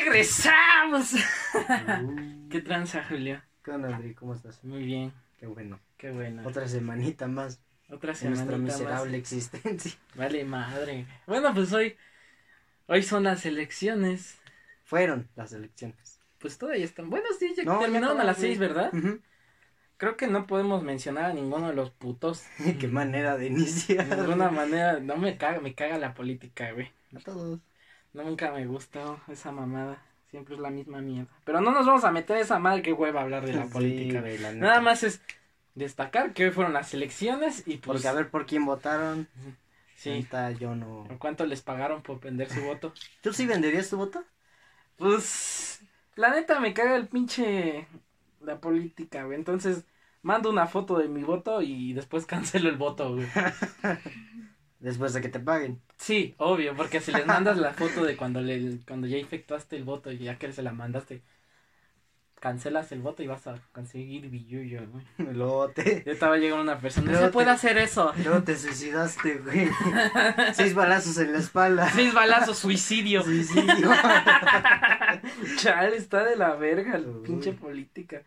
regresamos. Uh, ¿Qué tranza, Julio? ¿Qué onda, Andri? ¿Cómo estás? Muy bien, Qué bueno. qué bueno. Otra semanita más Otra nuestra semanita más. miserable existencia. Vale, madre. Bueno, pues hoy, hoy son las elecciones. Fueron las elecciones. Pues todavía están. Bueno, sí, ya No, ya terminaron a las seis, ¿verdad? Creo que no podemos mencionar a ninguno de los putos. Qué manera de iniciar. De ninguna manera, no me caga, me caga la política, güey. A todos. Nunca me gustó esa mamada. Siempre es la misma mierda. Pero no nos vamos a meter esa madre que hueva hablar de la Sí, política. güey, la Nada más es destacar que hoy fueron las elecciones y pues Porque a ver por quién votaron. sí. Ahorita yo no. ¿Cuánto les pagaron por vender su voto? ¿Tú sí venderías tu voto? Pues la neta me caga el pinche la política, güey. Entonces mando una foto de mi voto y después cancelo el voto, güey. Después de que te paguen. Sí, obvio, porque si les mandas la foto de cuando le cuando ya efectuaste el voto y ya que se la mandaste, cancelas el voto y vas a conseguir billullo, güey. Luego te, Ya estaba llegando una persona, no se puede te- hacer eso. luego te suicidaste, güey. Seis balazos en la espalda. Seis balazos, suicidio. Suicidio. Chale, está de la verga la pinche política.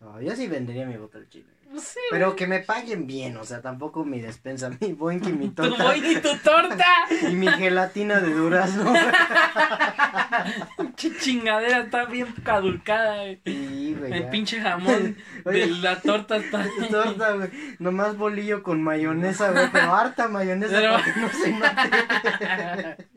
No, yo sí vendería mi voto al chile. Sí, Pero que me paguen bien, o sea, tampoco mi despensa, mi boink y mi tu torta. boing y tu torta. Y mi gelatina de durazno. Pinche chingadera está bien caducada, güey. Sí, güey. El pinche jamón Oye. de la torta está. Torta, güey. Nomás bolillo con mayonesa, güey. Pero harta mayonesa Pero- para que no se note.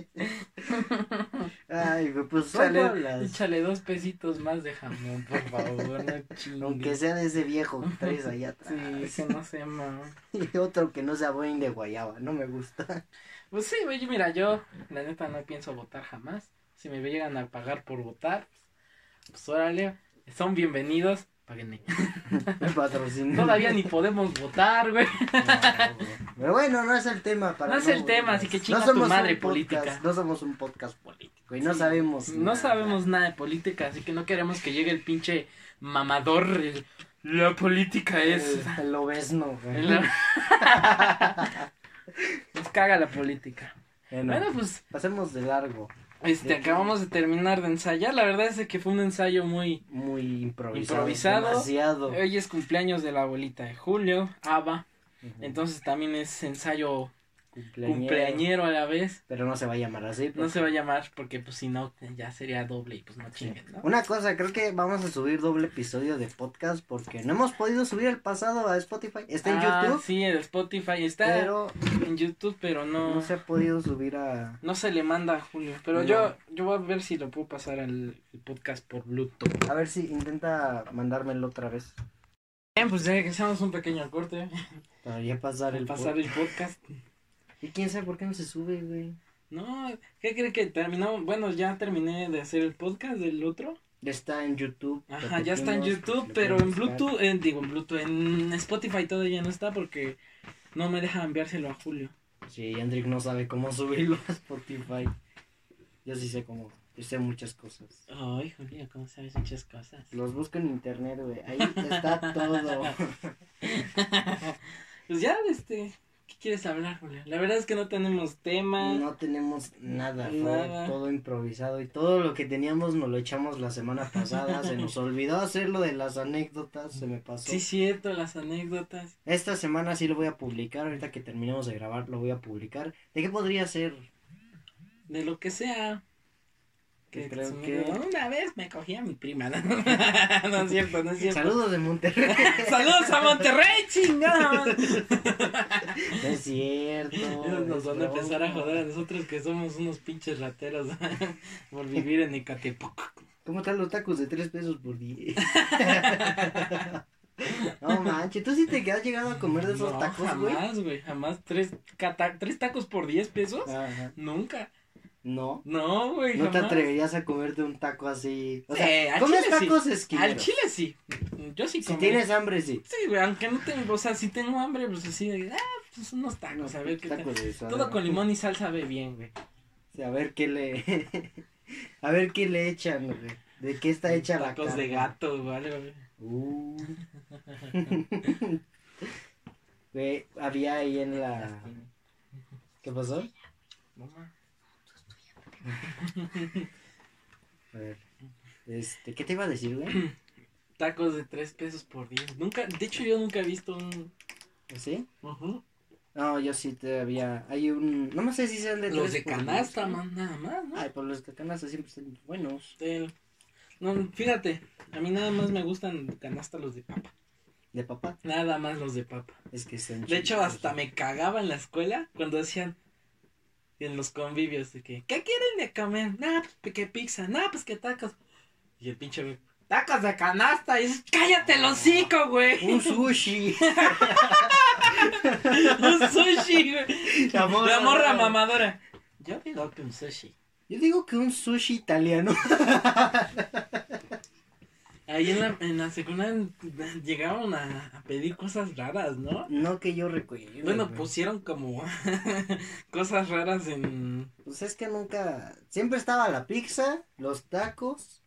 Ay, pues solo Échale, dos pesitos más de jamón, por favor, no chingues. Aunque sea de ese viejo que traes allá atrás. Sí, que no se llama. Y otro que no sea boing de guayaba, no me gusta. Pues sí, güey, mira, yo la neta no pienso votar jamás. Si me llegan a pagar por votar, pues órale, son bienvenidos. Páguenme. Todavía ni podemos votar, güey. No. Pero bueno, no es el tema. Para No es el tema, así que chinga tu somos madre un podcast, política. No somos un podcast político y no Sí. sabemos. No nada. sabemos nada de política, así que no queremos que llegue el pinche mamador. el- la política es. El, el obesno, güey. el- Nos caga la política. Bueno, Bueno, pues pasemos de largo. Este acabamos de terminar de ensayar. La verdad es que fue un ensayo muy. Muy improvisado. Improvisado. Demasiado. Hoy es cumpleaños de la abuelita de Julio, Ava. Entonces también es ensayo Cumpleañero. cumpleañero a la vez. Pero no se va a llamar así. No pues. se va a llamar porque pues si no ya sería doble y pues no chinguen, ¿no? Una cosa, creo que vamos a subir doble episodio de podcast porque no hemos podido subir el pasado a Spotify. Está en Ah, YouTube, Sí, en Spotify está pero en YouTube, pero no, no se ha podido subir a... no se le manda a Julio. Pero No. yo, yo voy a ver si lo puedo pasar al el podcast por Bluetooth. A ver si intenta mandármelo otra vez. Bien, pues ya que hacemos un pequeño corte Para ya pasar el pasar el podcast. Y quién sabe por qué no se sube, güey. No, ¿qué cree que terminó? Bueno, ya terminé de hacer el podcast del otro. Ya está en YouTube. Ajá, ya está en YouTube, pero en. Bluetooth, en, digo en Bluetooth, en Spotify todavía no está porque no me deja enviárselo a Julio. Sí, Andrick no sabe cómo subirlo a Spotify. Yo sí sé cómo. Yo sé muchas cosas. Ay, Julio, ¿cómo sabes muchas cosas? Los busco en internet, güey. Ahí está todo. Pues ya, este, ¿qué quieres hablar, Julio? La verdad es que no tenemos tema. No tenemos nada, fue Nada. todo improvisado y todo lo que teníamos nos lo echamos la semana pasada, se nos olvidó hacer lo de las anécdotas, se me pasó. Sí, cierto, las anécdotas. Esta semana sí lo voy a publicar, ahorita que terminemos de grabar lo voy a publicar. ¿De qué podría ser? De lo que sea. Que, Creo que- Una vez me cogí a mi prima. No, no es cierto, no es cierto. Saludos de Monterrey. Saludos a Monterrey, chingada. no es cierto. Ellos nos van a empezar a joder a nosotros que somos unos pinches rateros por vivir en Ecatepec. ¿Cómo están los tacos de tres pesos por diez? no manches, ¿tú sí te has llegado a comer de esos No, tacos, güey? jamás, güey, jamás. ¿Tres, cata- ¿Tres tacos por 10 pesos? Ajá. Nunca. No. No, güey, No te jamás. atreverías a comerte un taco así. O Sí, sea, comes sí. tacos esquineros. Al chile sí. Yo sí Si como. tienes hambre, sí. Sí, güey, aunque no tengo, o sea, si tengo hambre, pues así de, ah, pues unos tacos, a ver qué tal. Tacos de suadero. Todo con limón y sal sabe bien, güey. Sí, a ver qué le. a ver qué le echan, güey. ¿De qué está hecha la Tacos de gato, vale, güey. Uh. Güey, había ahí en la. ¿Qué pasó? Mamá. Este, ¿qué te iba a decir, güey? Tacos de tres pesos por diez. Nunca, de hecho yo nunca he visto un... ¿Sí? Ujú. No, yo sí todavía. Hay un. No me sé si sean de Los de canasta, man, nada más, ¿no? Ay, pues los de canasta siempre están buenos. No, fíjate, a mí nada más me gustan de canasta los de papa. De papá. Nada más los de papa. Es que están De hecho, hasta me cagaba en la escuela cuando decían en los convivios de que, ¿qué quieren de comer? Nah, pues que pizza, nah, pues que tacos. Y el pinche tacos de canasta. Y dices, cállate el hocico, güey. Un sushi. un sushi, güey. La morra, La morra mamadora. Yo digo que un sushi. Yo digo que un sushi italiano. Ahí en la, en la secundaria llegaron a, a pedir cosas raras, ¿no? No que yo recuerde. Bueno, güey. pusieron como cosas raras en... Pues es que nunca. Siempre estaba la pizza, los tacos,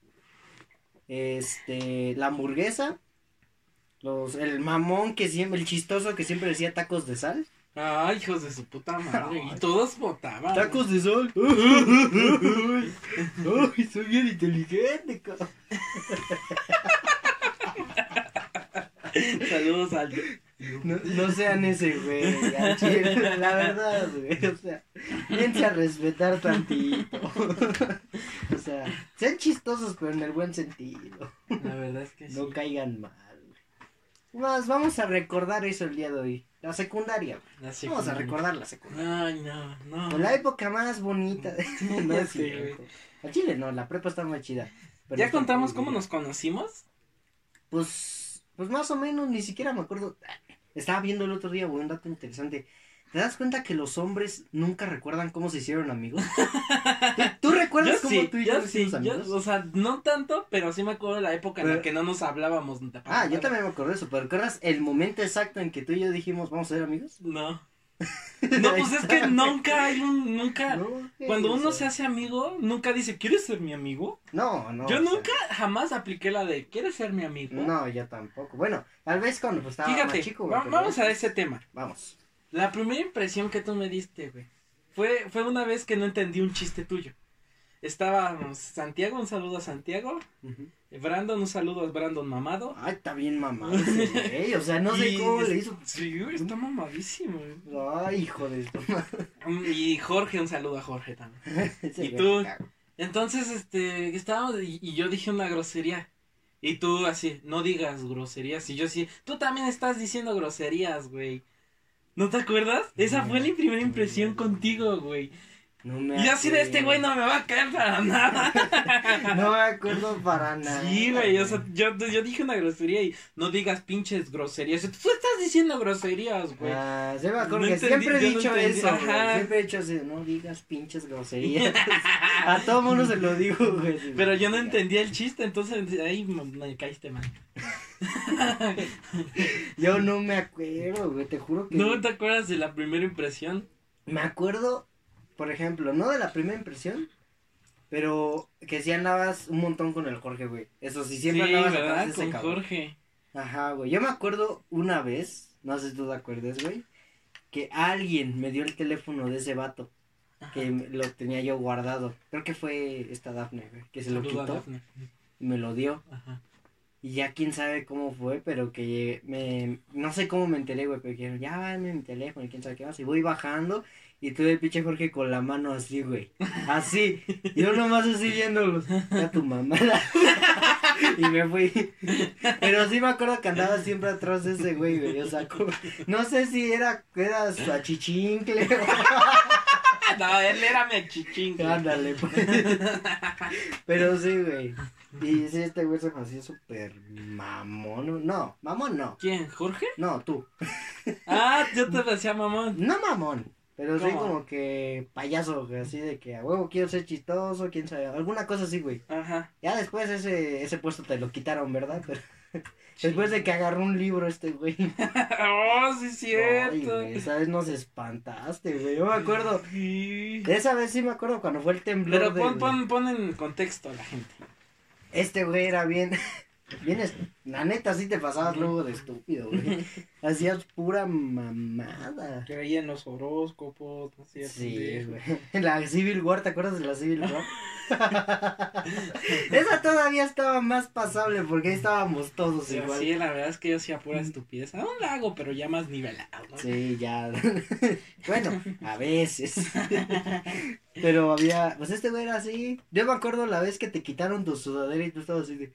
este, la hamburguesa, los, el mamón que siempre, el chistoso que siempre decía tacos de sal. Ay, hijos de su puta madre. Y todos votaban. Tacos de sal. Ay, soy bien inteligente, cabrón. Saludos al... No, no sean ese, güey. al chile, La verdad, güey. O sea, piensa a respetar tantito. O sea, sean chistosos, pero en el buen sentido. La verdad es que sí. No caigan mal. Más, vamos a recordar eso el día de hoy. La secundaria, güey. Vamos a recordar la secundaria. Ay, no, no. La época más bonita. de- no Ya es sé, cierto. A Chile no, la prepa está muy chida. pero ¿Ya contamos cómo nos conocimos? Pues, pues más o menos, ni siquiera me acuerdo. Estaba viendo el otro día, güey, un dato interesante. ¿Te das cuenta que los hombres nunca recuerdan cómo se hicieron amigos? ¿Tú, recuerdas Yo cómo sí, tú y yo yo sí, yo, amigos? o sea, no tanto, pero sí me acuerdo de la época en la que no nos hablábamos. Ah, yo también me acuerdo de eso, pero ¿recuerdas el momento exacto en que tú y yo dijimos vamos a ser amigos? No. No, pues es que nunca hay un, nunca, No, cuando uno sea, se hace amigo, nunca dice, ¿quieres ser mi amigo? No, no. Yo sea, nunca jamás apliqué la de, ¿quieres ser mi amigo? No, yo tampoco. Bueno, tal vez cuando pues, estaba Fíjate, más chico, va- vamos a ese tema. Vamos. La primera impresión que tú me diste, güey, fue, fue una vez que no entendí un chiste tuyo. Estábamos Santiago, un saludo a Santiago. Ujú. Brandon, un saludo a Brandon Mamado. Ay, está bien mamado ese güey, o sea, no sé Y- cómo le hizo. Sí, güey, está mamadísimo. güey. Ay, hijo de esto. Y Jorge, un saludo a Jorge también. ¿Y tú? cago. Entonces, este, estábamos y, y yo dije una grosería. Y tú así, no digas groserías. Y yo así, tú también estás diciendo groserías, güey. ¿No te acuerdas? Esa fue mi primera impresión contigo, güey. No me Y yo así de este güey no me va a caer para nada. No me acuerdo para nada. Sí, güey, o sea, yo, yo dije una grosería y no digas pinches groserías. Tú estás diciendo groserías, güey. Ah, sí me acuerdo No que entendí, siempre he no dicho eso, güey. Siempre he dicho así, no digas pinches groserías. A todo mundo se lo digo, güey. Pero yo no entendía el chiste, entonces ahí me, me caíste mal. Yo no me acuerdo, güey, te juro que... ¿No te acuerdas de la primera impresión? Me acuerdo, por ejemplo, no de la primera impresión, pero que sí andabas un montón con el Jorge, güey. Eso sí, siempre sí, andabas ¿verdad? atrás de ese Con cabrón. Jorge. Ajá, güey. Yo me acuerdo una vez, no sé si tú te acuerdas, güey, que alguien me dio el teléfono de ese vato, que lo tenía yo guardado. Creo que fue esta Dafne, güey, que se lo Saludo quitó y me lo dio. Ajá. Y ya quién sabe cómo fue, pero que me... No sé cómo me enteré, güey, pero dijeron, ya dame mi teléfono y quién sabe qué más. Y voy bajando y tuve el pinche Jorge con la mano así, güey. Así. Yo nomás así viéndolos. Ya tu mamá. y me fui. Pero sí me acuerdo que andaba siempre atrás de ese güey, güey. O sea, como- no sé si era, era su achichincle o... No, él era mi chichín. güey. Ándale, pues. Pero sí, güey. Y sí, este güey se me hacía súper mamón. No, mamón no. ¿Quién? ¿Jorge? No, tú. Ah, yo te decía mamón. No mamón. Pero sí ¿Cómo? como que payaso, así de que a huevo quiero ser chistoso, quién sabe. Alguna cosa así, güey. Ajá. Ya después ese, ese puesto te lo quitaron, ¿verdad? Pero después de que agarró un libro este güey. oh, sí, es Ay, cierto. güey, esa vez nos espantaste, güey. Yo me acuerdo. Sí. De esa vez sí me acuerdo cuando fue el temblor. Pero pon, pon, pon en contexto a la gente. Este güey era bien. Vienes, la neta sí te pasabas luego de estúpido, güey. Hacías pura mamada. Creía en los horóscopos, no sé. Sí, güey. La Civil War, ¿te acuerdas de la Civil War? Esa todavía estaba más pasable porque ahí estábamos todos Sí, igual. sí, la verdad es que yo hacía pura estupidez. Aún la hago, pero ya más nivelado, ¿no? Sí, ya. bueno, a veces. Pero había, pues este güey era así. Yo me acuerdo la vez que te quitaron tu sudadera y tú estabas así de,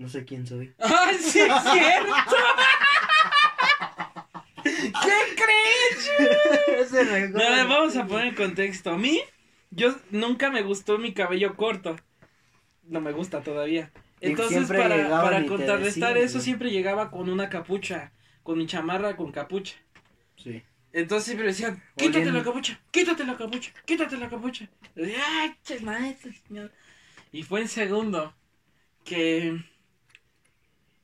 no sé quién soy. ¡Ay, sí es cierto! ¿Qué crees? No, a ver, vamos a poner en contexto. A mí, yo nunca me gustó mi cabello corto. No me gusta todavía. Entonces, para, para contrarrestar decían, eso, siempre llegaba con una capucha. Con mi chamarra con capucha. Sí. Entonces siempre decían, quítate Oye, la capucha, quítate la capucha, quítate la capucha. Y decía, ay, ches, maestro, señor". Y fue en segundo que,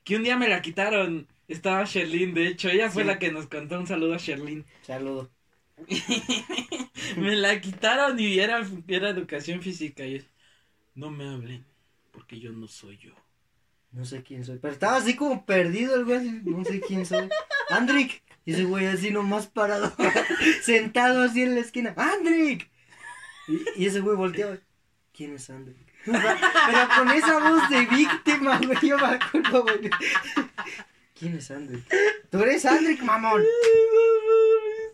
que un día me la quitaron. Estaba Sherlyn, de hecho, ella fue Sí. la que nos contó un saludo a Sherlyn. Saludo. me la quitaron y era, era educación física. Y no me hablen, porque yo no soy yo. No sé quién soy. Pero estaba así como perdido el güey. así, No sé quién soy. Andrick. Y ese güey así nomás parado. sentado así en la esquina. ¡Andrick! Y, y ese güey volteaba. ¿Quién es Andrick? Pero con esa voz de víctima, güey. Yo me acuerdo, güey. ¿Quién es Andrick? Tú eres Andrick, mamón.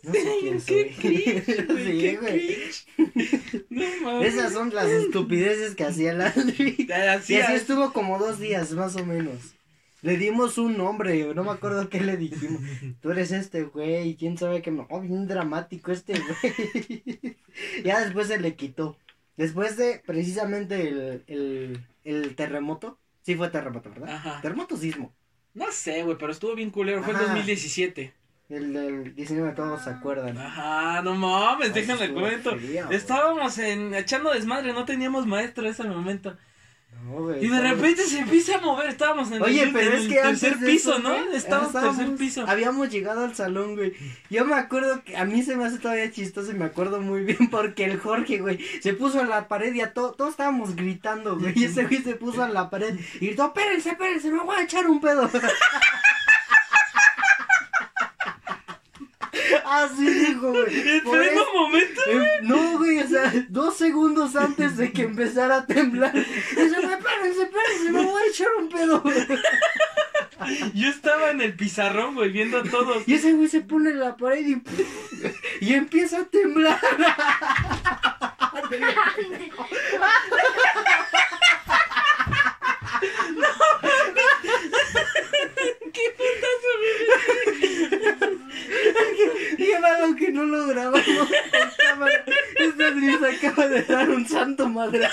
No sé quién soy. Qué cringe, güey, qué. No mames. Esas son las estupideces que hacía el Andrick. Y así es. estuvo como dos días, más o menos. Le dimos un nombre, no me acuerdo qué le dijimos. Tú eres este güey, quién sabe qué. Oh, bien dramático este güey. ya después se le quitó. Después de precisamente el, el, el terremoto. Sí fue terremoto, ¿verdad? Ajá. Terremoto sismo. No sé, güey, pero estuvo bien culero. Fue el Ajá. 2017. El del 19 todos se acuerdan. Ajá, no mames, déjenme cuento. Estábamos en, echando desmadre, no teníamos maestro en ese momento. No, Y de repente se empieza a mover, estábamos en Oye, el, pero en es el que tercer piso, eso, ¿no? Estábamos en el tercer piso. Habíamos llegado al salón, güey. Yo me acuerdo que a mí se me hace todavía chistoso y me acuerdo muy bien porque el Jorge, güey, se puso en la pared y a to- todos estábamos gritando, güey. Y ese güey se puso en la pared y gritó, espérense, espérense, me voy a echar un pedo. Así dijo, güey. En pleno eso- momento. Em, No, güey, o sea, dos segundos antes de que empezara a temblar. Dice, espérense, espérense, me voy a echar un pedo. Yo estaba en el pizarrón, güey, viendo a todos. Y ese güey se pone en la pared y, y empieza a temblar. ¿Qué putazo, era algo que no lo grabamos con cámara. Este Andrés acaba de dar un santo madre.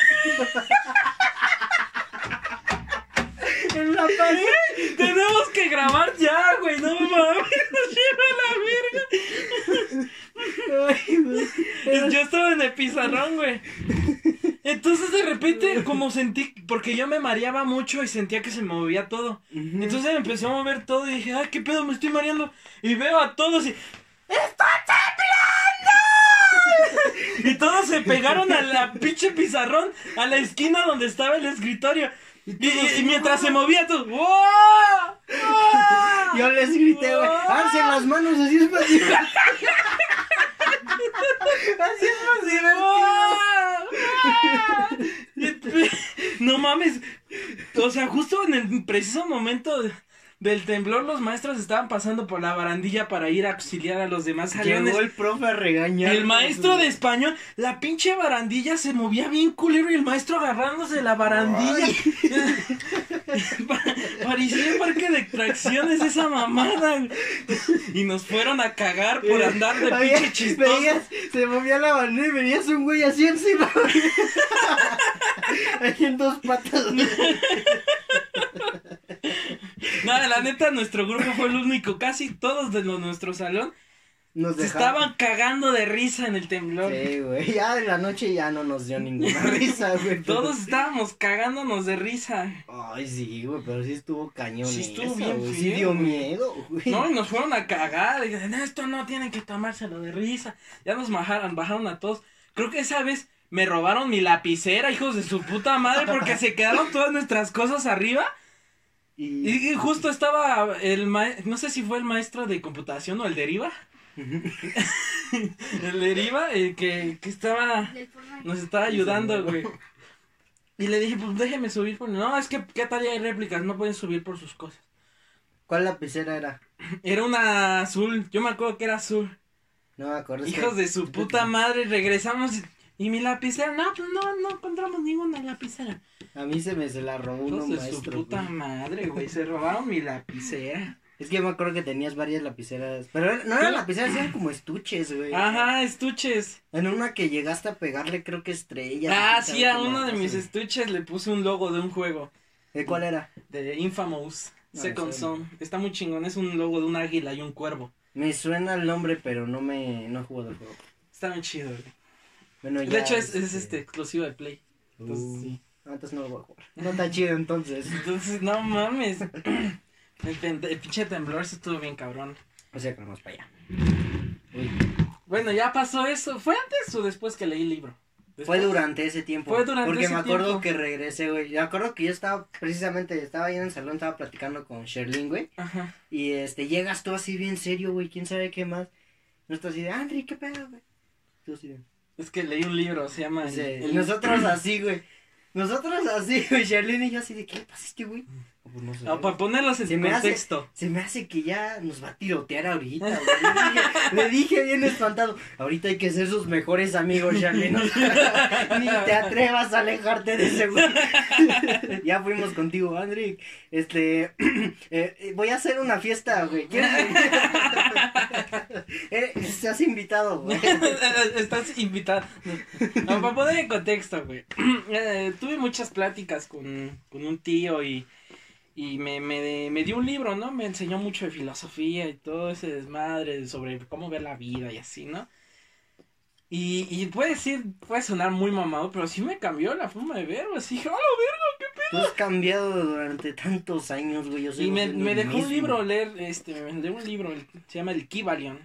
En la pared. Tenemos que grabar ya, güey, no mames, nos lleva la verga. Ay, güey. Yo estaba en el pizarrón, güey. Entonces de repente, como sentí, porque yo me mareaba mucho y sentía que se movía todo. Entonces me empezó a mover todo y dije, ay, qué pedo, me estoy mareando. Y veo a todos y. ¡Está temblando! Y todos se pegaron a la pinche pizarrón, a la esquina donde estaba el escritorio. Y, y- y mientras se movía todo, ¡wow! ¡Wow! Yo les grité, güey, alcen las manos, así es. Así es. Y- No mames. O sea, justo en el preciso momento del temblor, los maestros estaban pasando por la barandilla para ir a auxiliar a los demás salones. Llegó el profe a regañar. El maestro de español, la pinche barandilla se movía bien culero y el maestro agarrándose de la barandilla. Pa- Parecía parque de atracciones esa mamada. Y nos fueron a cagar por andar de pinche chistoso. veías, se movía la bandera y veías un güey así encima. Ahí en dos patas. Nada, la neta, nuestro grupo fue el único. Casi todos de nuestro salón Nos se estaban cagando de risa en el temblor. Sí, güey. Ya de la noche ya no nos dio ninguna risa, güey. pero- Todos estábamos cagándonos de risa. Ay, sí, güey, pero sí estuvo cañón. Sí estuvo eso, bien güey, Sí dio miedo, güey. No, y nos fueron a cagar. Y dicen, esto no tienen que tomárselo de risa. Ya nos bajaron, bajaron a todos. Creo que esa vez me robaron mi lapicera, hijos de su puta madre, porque se quedaron todas nuestras cosas arriba. Y, Y, y justo estaba el maestro, no sé si fue el maestro de computación o el deriva. el deriva, el que, que estaba, nos estaba ayudando, güey. Y le dije, pues déjeme subir por... No, es que, ¿qué tal hay réplicas? No pueden subir por sus cosas. ¿Cuál lapicera era? Era una azul, yo me acuerdo que era azul. No me acuerdo. Hijos de su puta madre, regresamos y, y mi lapicera, no, pues no, no encontramos ninguna lapicera. A mí se me se la robó uno de su maestro. puta güey. madre, güey, se robaron mi lapicera. Es que yo me acuerdo que tenías varias lapiceras. Pero no eran lapiceras, eran como estuches, güey. Ajá, estuches. En una que llegaste a pegarle, creo que estrellas. Ah, sí, a uno de mis estuches le puse un logo de un juego, ¿De cuál era? de Infamous Ah, Second. Son. Está muy chingón, es un logo de un águila y un cuervo. Me suena el nombre, pero no me. No jugado el juego. Está muy chido, güey. Bueno, De ya, hecho, es, es este exclusivo de Play. Entonces, Uh, sí. Entonces no lo voy a jugar. No está chido entonces. Entonces, no mames. El, pinche temblor se estuvo bien cabrón. O sea que vamos para allá. Uy. Bueno, ya pasó eso. ¿Fue antes o después que leí el libro? Fue durante ese tiempo. Fue durante Porque ese me acuerdo tiempo. que regresé, güey. Me acuerdo que yo estaba, precisamente, estaba ahí en el salón, estaba platicando con Sherlyn, güey. Ajá. Y este, llegas tú así bien serio, güey. ¿Quién sabe qué más? No estás así de, Andri, ¿qué pedo, güey? Tú así de. Es que leí un libro, se llama... Dice, el- Nosotros así, güey. Nosotros así, güey. Sherlyn y yo así de, ¿qué le pasa a este, güey? "No, pues no sé, Ah, güey". para ponerlos en Se me hace- contexto. Se me hace que ya nos va a tirotear ahorita, güey. Le dije, le dije bien espantado. Ahorita hay que ser sus mejores amigos, Charlie. ¿no? Ni te atrevas a alejarte de ese güey. ya fuimos contigo, Andri. Este, eh, eh, voy a hacer una fiesta, güey. ¿Quieres estás invitado, güey. Estás invitado. No, para poner en contexto, güey. Eh, tuve muchas pláticas con, con un tío y, y me, me, me dio un libro, ¿no? Me enseñó mucho de filosofía y todo ese desmadre sobre cómo ver la vida y así, ¿no? Y, y puede decir, puede sonar muy mamado, pero sí me cambió la forma de ver, güey. Así, dije, ¡ah, verga! Tú has cambiado durante tantos años, güey. Yo Y me, dejó un libro leer, este, me dejó un libro, se llama El Kibalion.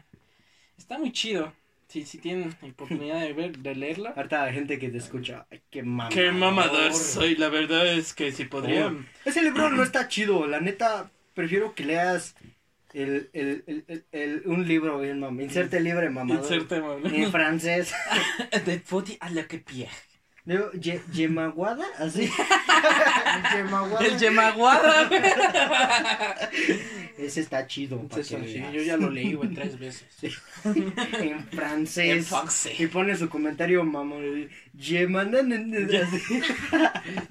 Está muy chido. Si, si tienen oportunidad de ver, de leerlo. Harta gente que te escucha. Ay, qué mamador. Qué mamador soy, la verdad es que si podría. Oh, Ese libro no está chido, la neta, prefiero que leas el, el, el, el- el- un libro bien inserte libre mamador. Inserte, En mamá. francés. De foti a lo que pie. Ye- Yemaguada, así. Yemaguada. El Yemaguada. Ese está chido. que sí, yo ya lo leí, güey, tres veces. En francés. En francés. Y pone su comentario mamón. Así.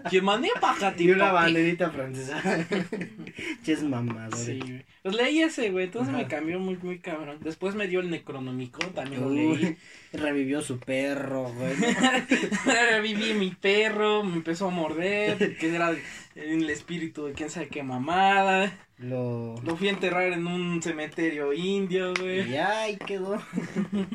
Yemané para Y una banderita francesa. Ches mamador. Sí, güey. Pues leí ese, güey, entonces Ajá. me cambió muy, muy cabrón. Después me dio el Necronomicon, también lo leí. revivió su perro, güey. Viví mi perro, me empezó a morder, que era el espíritu de quién sabe qué mamada. Lo. Lo fui a enterrar en un cementerio indio, Y güey. ya ahí quedó.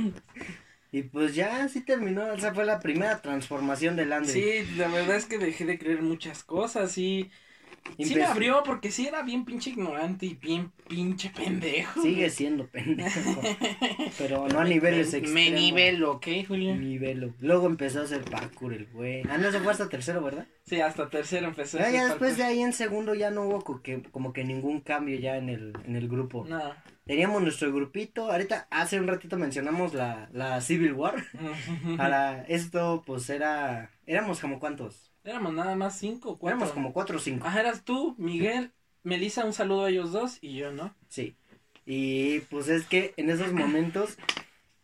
y pues ya así terminó. Esa fue la primera transformación del Andre. Sí, la verdad es que dejé de creer muchas cosas y sí me Empezó- abrió porque sí era bien pinche ignorante y bien pinche pendejo. Sigue siendo pendejo. pero no a niveles me, extremos. me nivelo, ¿ok, Julio? Nivelo. Luego empezó a hacer parkour el güey. Ah, no, se fue hasta tercero, ¿verdad? Sí, hasta tercero empecé a Ya, ya después de ahí en segundo ya no hubo co- que, como que ningún cambio ya en el, en el grupo. No. Teníamos nuestro grupito. Ahorita, hace un ratito mencionamos la, la Civil War. Para esto, pues era. Éramos como cuántos? Éramos nada más cinco, cuatro. Éramos como cuatro o cinco. Ajá, eras tú, Miguel, Melissa, un saludo a ellos dos y yo, ¿no? Sí. Y pues es que en esos momentos,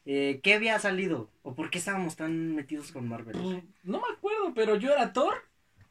eh, ¿qué había salido? ¿O por qué estábamos tan metidos con Marvel? Pues, no me acuerdo, pero yo era Thor.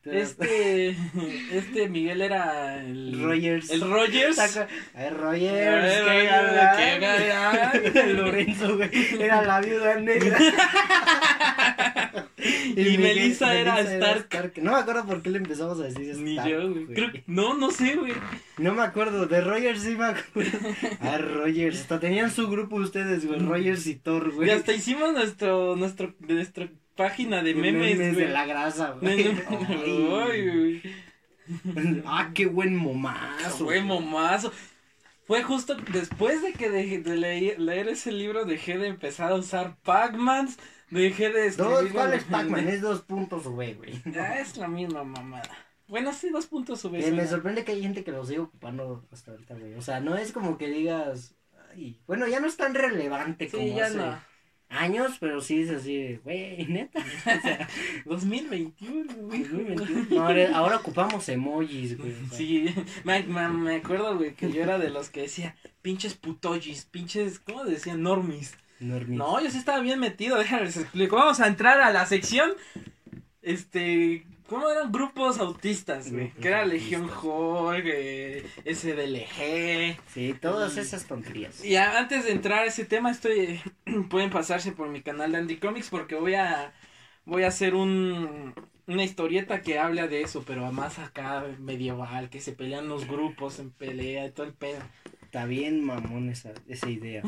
Este, este Miguel era el Rogers. El Rogers. Saca- A ver, Rogers, ver, qué Rogers, galán. qué galán. Lorenzo, güey, era la viuda negra. Y Melissa era Stark. No me acuerdo por qué le empezamos a decir Ni Stark, yo, güey. Creo que- no, no sé, güey. No me acuerdo, de Rogers sí me acuerdo. Ah, Rogers, hasta tenían su grupo ustedes, güey, Rogers y Thor, güey. Y hasta hicimos nuestro, nuestro, nuestra página de De memes, güey. de la grasa, güey. Ay, güey. ah, qué buen momazo. Fue momazo. Fue justo después de que dejé de leer, leer ese libro, dejé de empezar a usar Pac-Mans, dejé de Dos, escribir. ¿cuál en- es Pac-Man? Es dos puntos, güey, güey. Ah, es la misma mamada. Bueno, sí, dos puntos sube. Eh, me sorprende que hay gente que lo sigue ocupando hasta ahorita, güey. O sea, no es como que digas. Ay, bueno, ya no es tan relevante Sí, como ya hace no. años, pero sí es así, güey, neta. O sea, 2021, güey. 2021. No, ahora, ahora ocupamos emojis, güey. o sea. Sí, me, me, me acuerdo, güey, que yo era de los que decía, pinches putojis, pinches, ¿cómo decían? Normis. Normis. No, yo sí estaba bien metido, déjame les explico. Vamos a entrar a la sección, este, ¿cómo eran? Grupos autistas, güey. Grupos Que era autistas. Legión Hulk, eh, SDLG. Sí, todas esas tonterías. Y a- antes de entrar a ese tema, estoy, pueden pasarse por mi canal de Andy Comics porque voy a, voy a hacer un, una historieta que habla de eso, pero más acá medieval, que se pelean los grupos en pelea y todo el pedo. Está bien mamón esa, esa idea.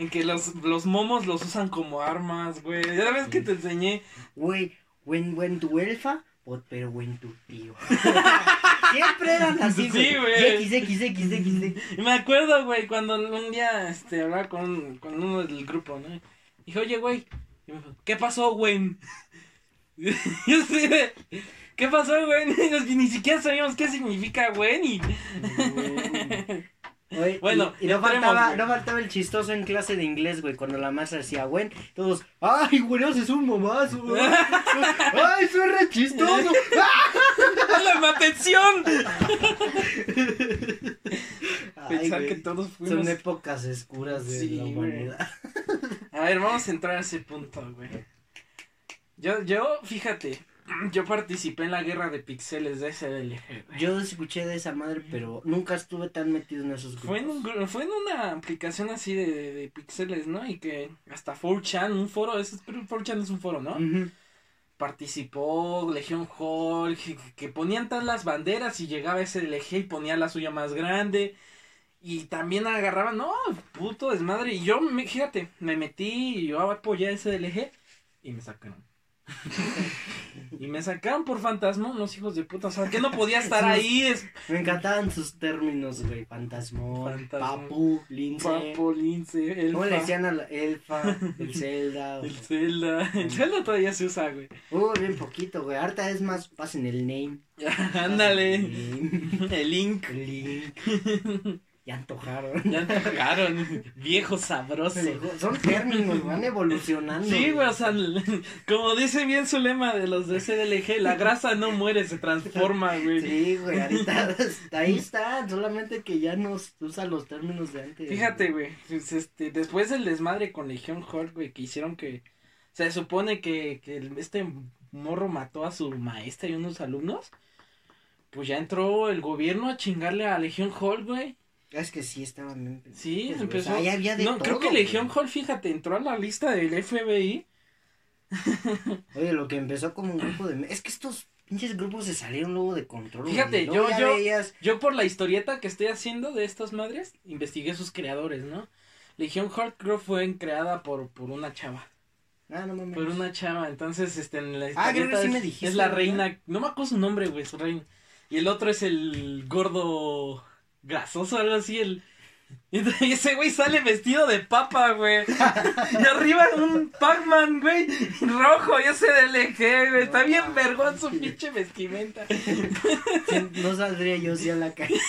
En que los, los momos los usan como armas, güey. Ya ves que te enseñé. Güey, buen, buen tu elfa, pero buen tu tío. Siempre eran así, güey. Sí, güey. X, X, X, X. Y me acuerdo, güey, cuando un día, este, hablaba con, con uno del grupo, ¿no? Dijo, oye, güey, y me dijo, ¿qué pasó, güey? Yo de, ¿qué pasó, güey? Y Ni siquiera sabíamos qué significa, güey. Oye, Bueno, y, y no, entremos, faltaba, güey. no faltaba el chistoso en clase de inglés, güey, cuando la maestra decía, güey, todos, ay, güey, haces un mamazo, güey. ay, re chistoso. ¡Dame atención! Ay, Pensar güey, que todos Son fuimos... épocas oscuras de Sí, la güey. humanidad. A ver, vamos a entrar a ese punto, güey. Yo, yo, fíjate, yo participé en la guerra de pixeles de SDLG. Yo escuché de esa madre, pero nunca estuve tan metido en esos grupos. Fue en, un fue en una aplicación así de, de, de pixeles, ¿no? Y que hasta 4chan, un foro, es, que 4chan es un foro, ¿no? Participó Legión Hulk, que, que ponían todas las banderas y llegaba ese LG y ponía la suya más grande. Y también agarraban, no, puto desmadre. Y yo, me, fíjate, me metí y yo apoyé a ese LG y me sacaron. y me sacaron por fantasma unos hijos de puta. O sea, que no podía estar ahí. Es Me encantaban sus términos, güey. Fantasmón, Fantasmón. papu, lince. Papo, Lince, ¿Cómo le Elfa, decían a la elfa, el Zelda? el Zelda. El Zelda todavía se usa, güey. Uh, bien poquito, güey. Ahorita es más, pasen el name. Ándale. El El Link. Ya antojaron. Ya cagaron, viejo sabroso. Son términos, van evolucionando. Sí, güey, o sea, como dice bien su lema de los de SDLG, la grasa no muere, se transforma, güey. Sí, güey, ahorita ahí está, solamente que ya nos usa los términos de antes. Fíjate, güey, pues, este, después del desmadre con Legion Hulk, güey, que hicieron que, se supone que, que este morro mató a su maestra y unos alumnos, pues ya entró el gobierno a chingarle a Legion Hulk, güey. Es que sí estaban bien. Sí, güey. empezó. O sea, ahí había de no, creo que Legion. Hulk, fíjate, entró a la lista del FBI. Oye, lo que empezó como un grupo de. Es que estos pinches grupos se salieron luego de control. Fíjate, yo- ya yo- veías- Yo por la historieta que estoy haciendo de estas madres, investigué sus creadores, ¿no? Legion Hulk creo fue creada por, por una chava. Ah, no mames. Por una chava, entonces este en la Ah, creo que historieta sí me es, dijiste, es la reina, no me acuerdo su nombre, güey, su reina. Y el otro es el gordo grasoso, algo así, el y ese güey sale vestido de papa, güey. Y arriba un Pac-Man, güey, rojo, y ese del eje, güey. Está No bien vergón su pinche vestimenta. No saldría yo así a la calle.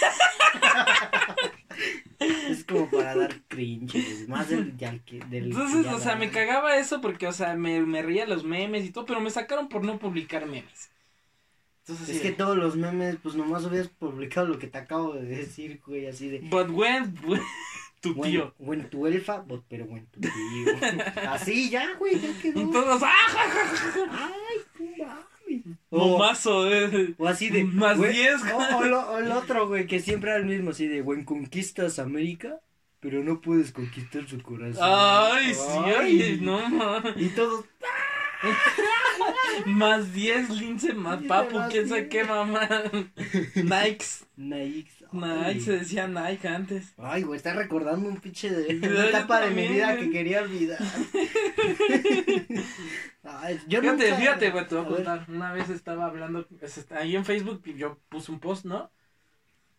es como para dar cringe, más del, que- del Entonces, o sea, me cagaba eso porque, o sea, me, me reía los memes y todo, pero me sacaron por no publicar memes. Entonces, Es sí que todos los memes, pues nomás hubieras publicado lo que te acabo de decir, güey, así de. But when, tu tío. Bueno, bueno, tu elfa, but- pero bueno, tu tío. Así ya, güey, ya quedó. Y todos, ¡ah! Ay. O, eh. o así de. Más güey, 10. O, o lo- o el otro, güey, que siempre era el mismo, así de, güey, conquistas América, pero no puedes conquistar su corazón. Ay, sí, ay, no mames. Y todos, Más 10, Lince, más papu, más quién sabe 10. qué mamá. Nikes. Nike. Nike se decía Nike antes. Ay, güey, está recordando un pinche de una etapa de mi vida que quería olvidar. Ay, yo Fíjate, nunca- fíjate, güey, te voy a contar. Una vez estaba hablando, es- está- ahí en Facebook, y yo puse un post, ¿no?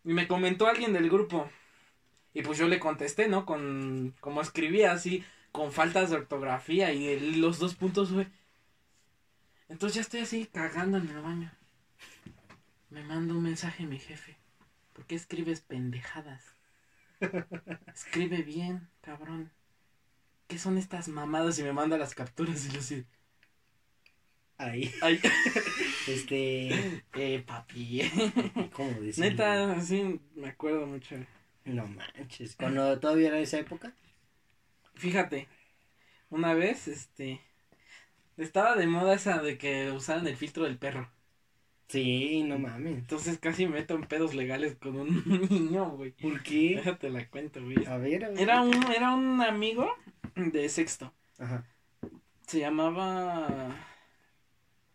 Y me comentó alguien del grupo. Y pues yo le contesté, ¿no? Con, como escribía así, con faltas de ortografía y el- los dos puntos, güey. Entonces ya estoy así cagando en el baño. Me manda un mensaje mi jefe. ¿Por qué escribes pendejadas? Escribe bien, cabrón. ¿Qué son estas mamadas? Y me manda las capturas y yo así. Ahí. Ay, Este. eh, papi. ¿Cómo decir? Neta, así me acuerdo mucho. No manches. Cuando todavía era esa época. Fíjate, una vez, este. Estaba de moda esa de que usaran el filtro del perro. Sí, no mames. Entonces casi me meto en pedos legales con un niño, güey. ¿Por qué? Déjate la cuento, güey. A ver, a ver. Era un, era un amigo de sexto. Ajá. Se llamaba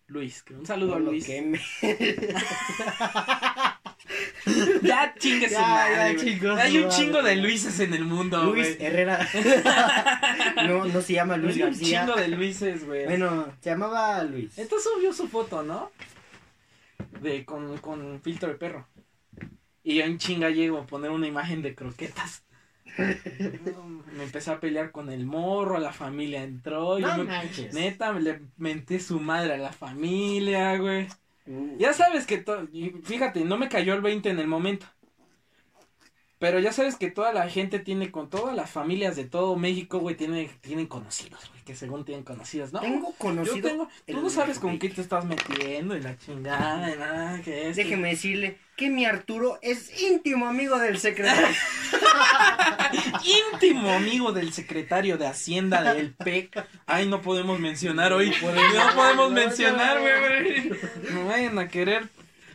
Luis. Un saludo No a lo Luis. queme. Ya chingue su Ya, madre, ya Hay un chingo de. Luises en el mundo, Luis. Herrera. no, no se llama Luis Hay un García. chingo de Luises, güey. Bueno, se llamaba Luis. Entonces subió su foto, ¿no? De con, con filtro de perro. Y yo en chinga llego a poner una imagen de croquetas. Me empecé a pelear con el morro, la familia entró. yo No me- manches. neta, le menté su madre a la familia, güey. Ya sabes que, fíjate, no me cayó el 20 en el momento. Pero ya sabes que toda la gente tiene, con todas las familias de todo México, güey, tiene, tienen conocidos, güey, que según tienen conocidos, ¿no? Tengo conocido. Yo tengo, tú no sabes con qué te estás metiendo y la chingada y nada, que es. Déjeme decirle que mi Arturo es íntimo amigo del secretario. íntimo amigo del secretario de Hacienda del PEC. Ay, no podemos mencionar hoy. No podemos. mencionar, güey. No vayan a querer.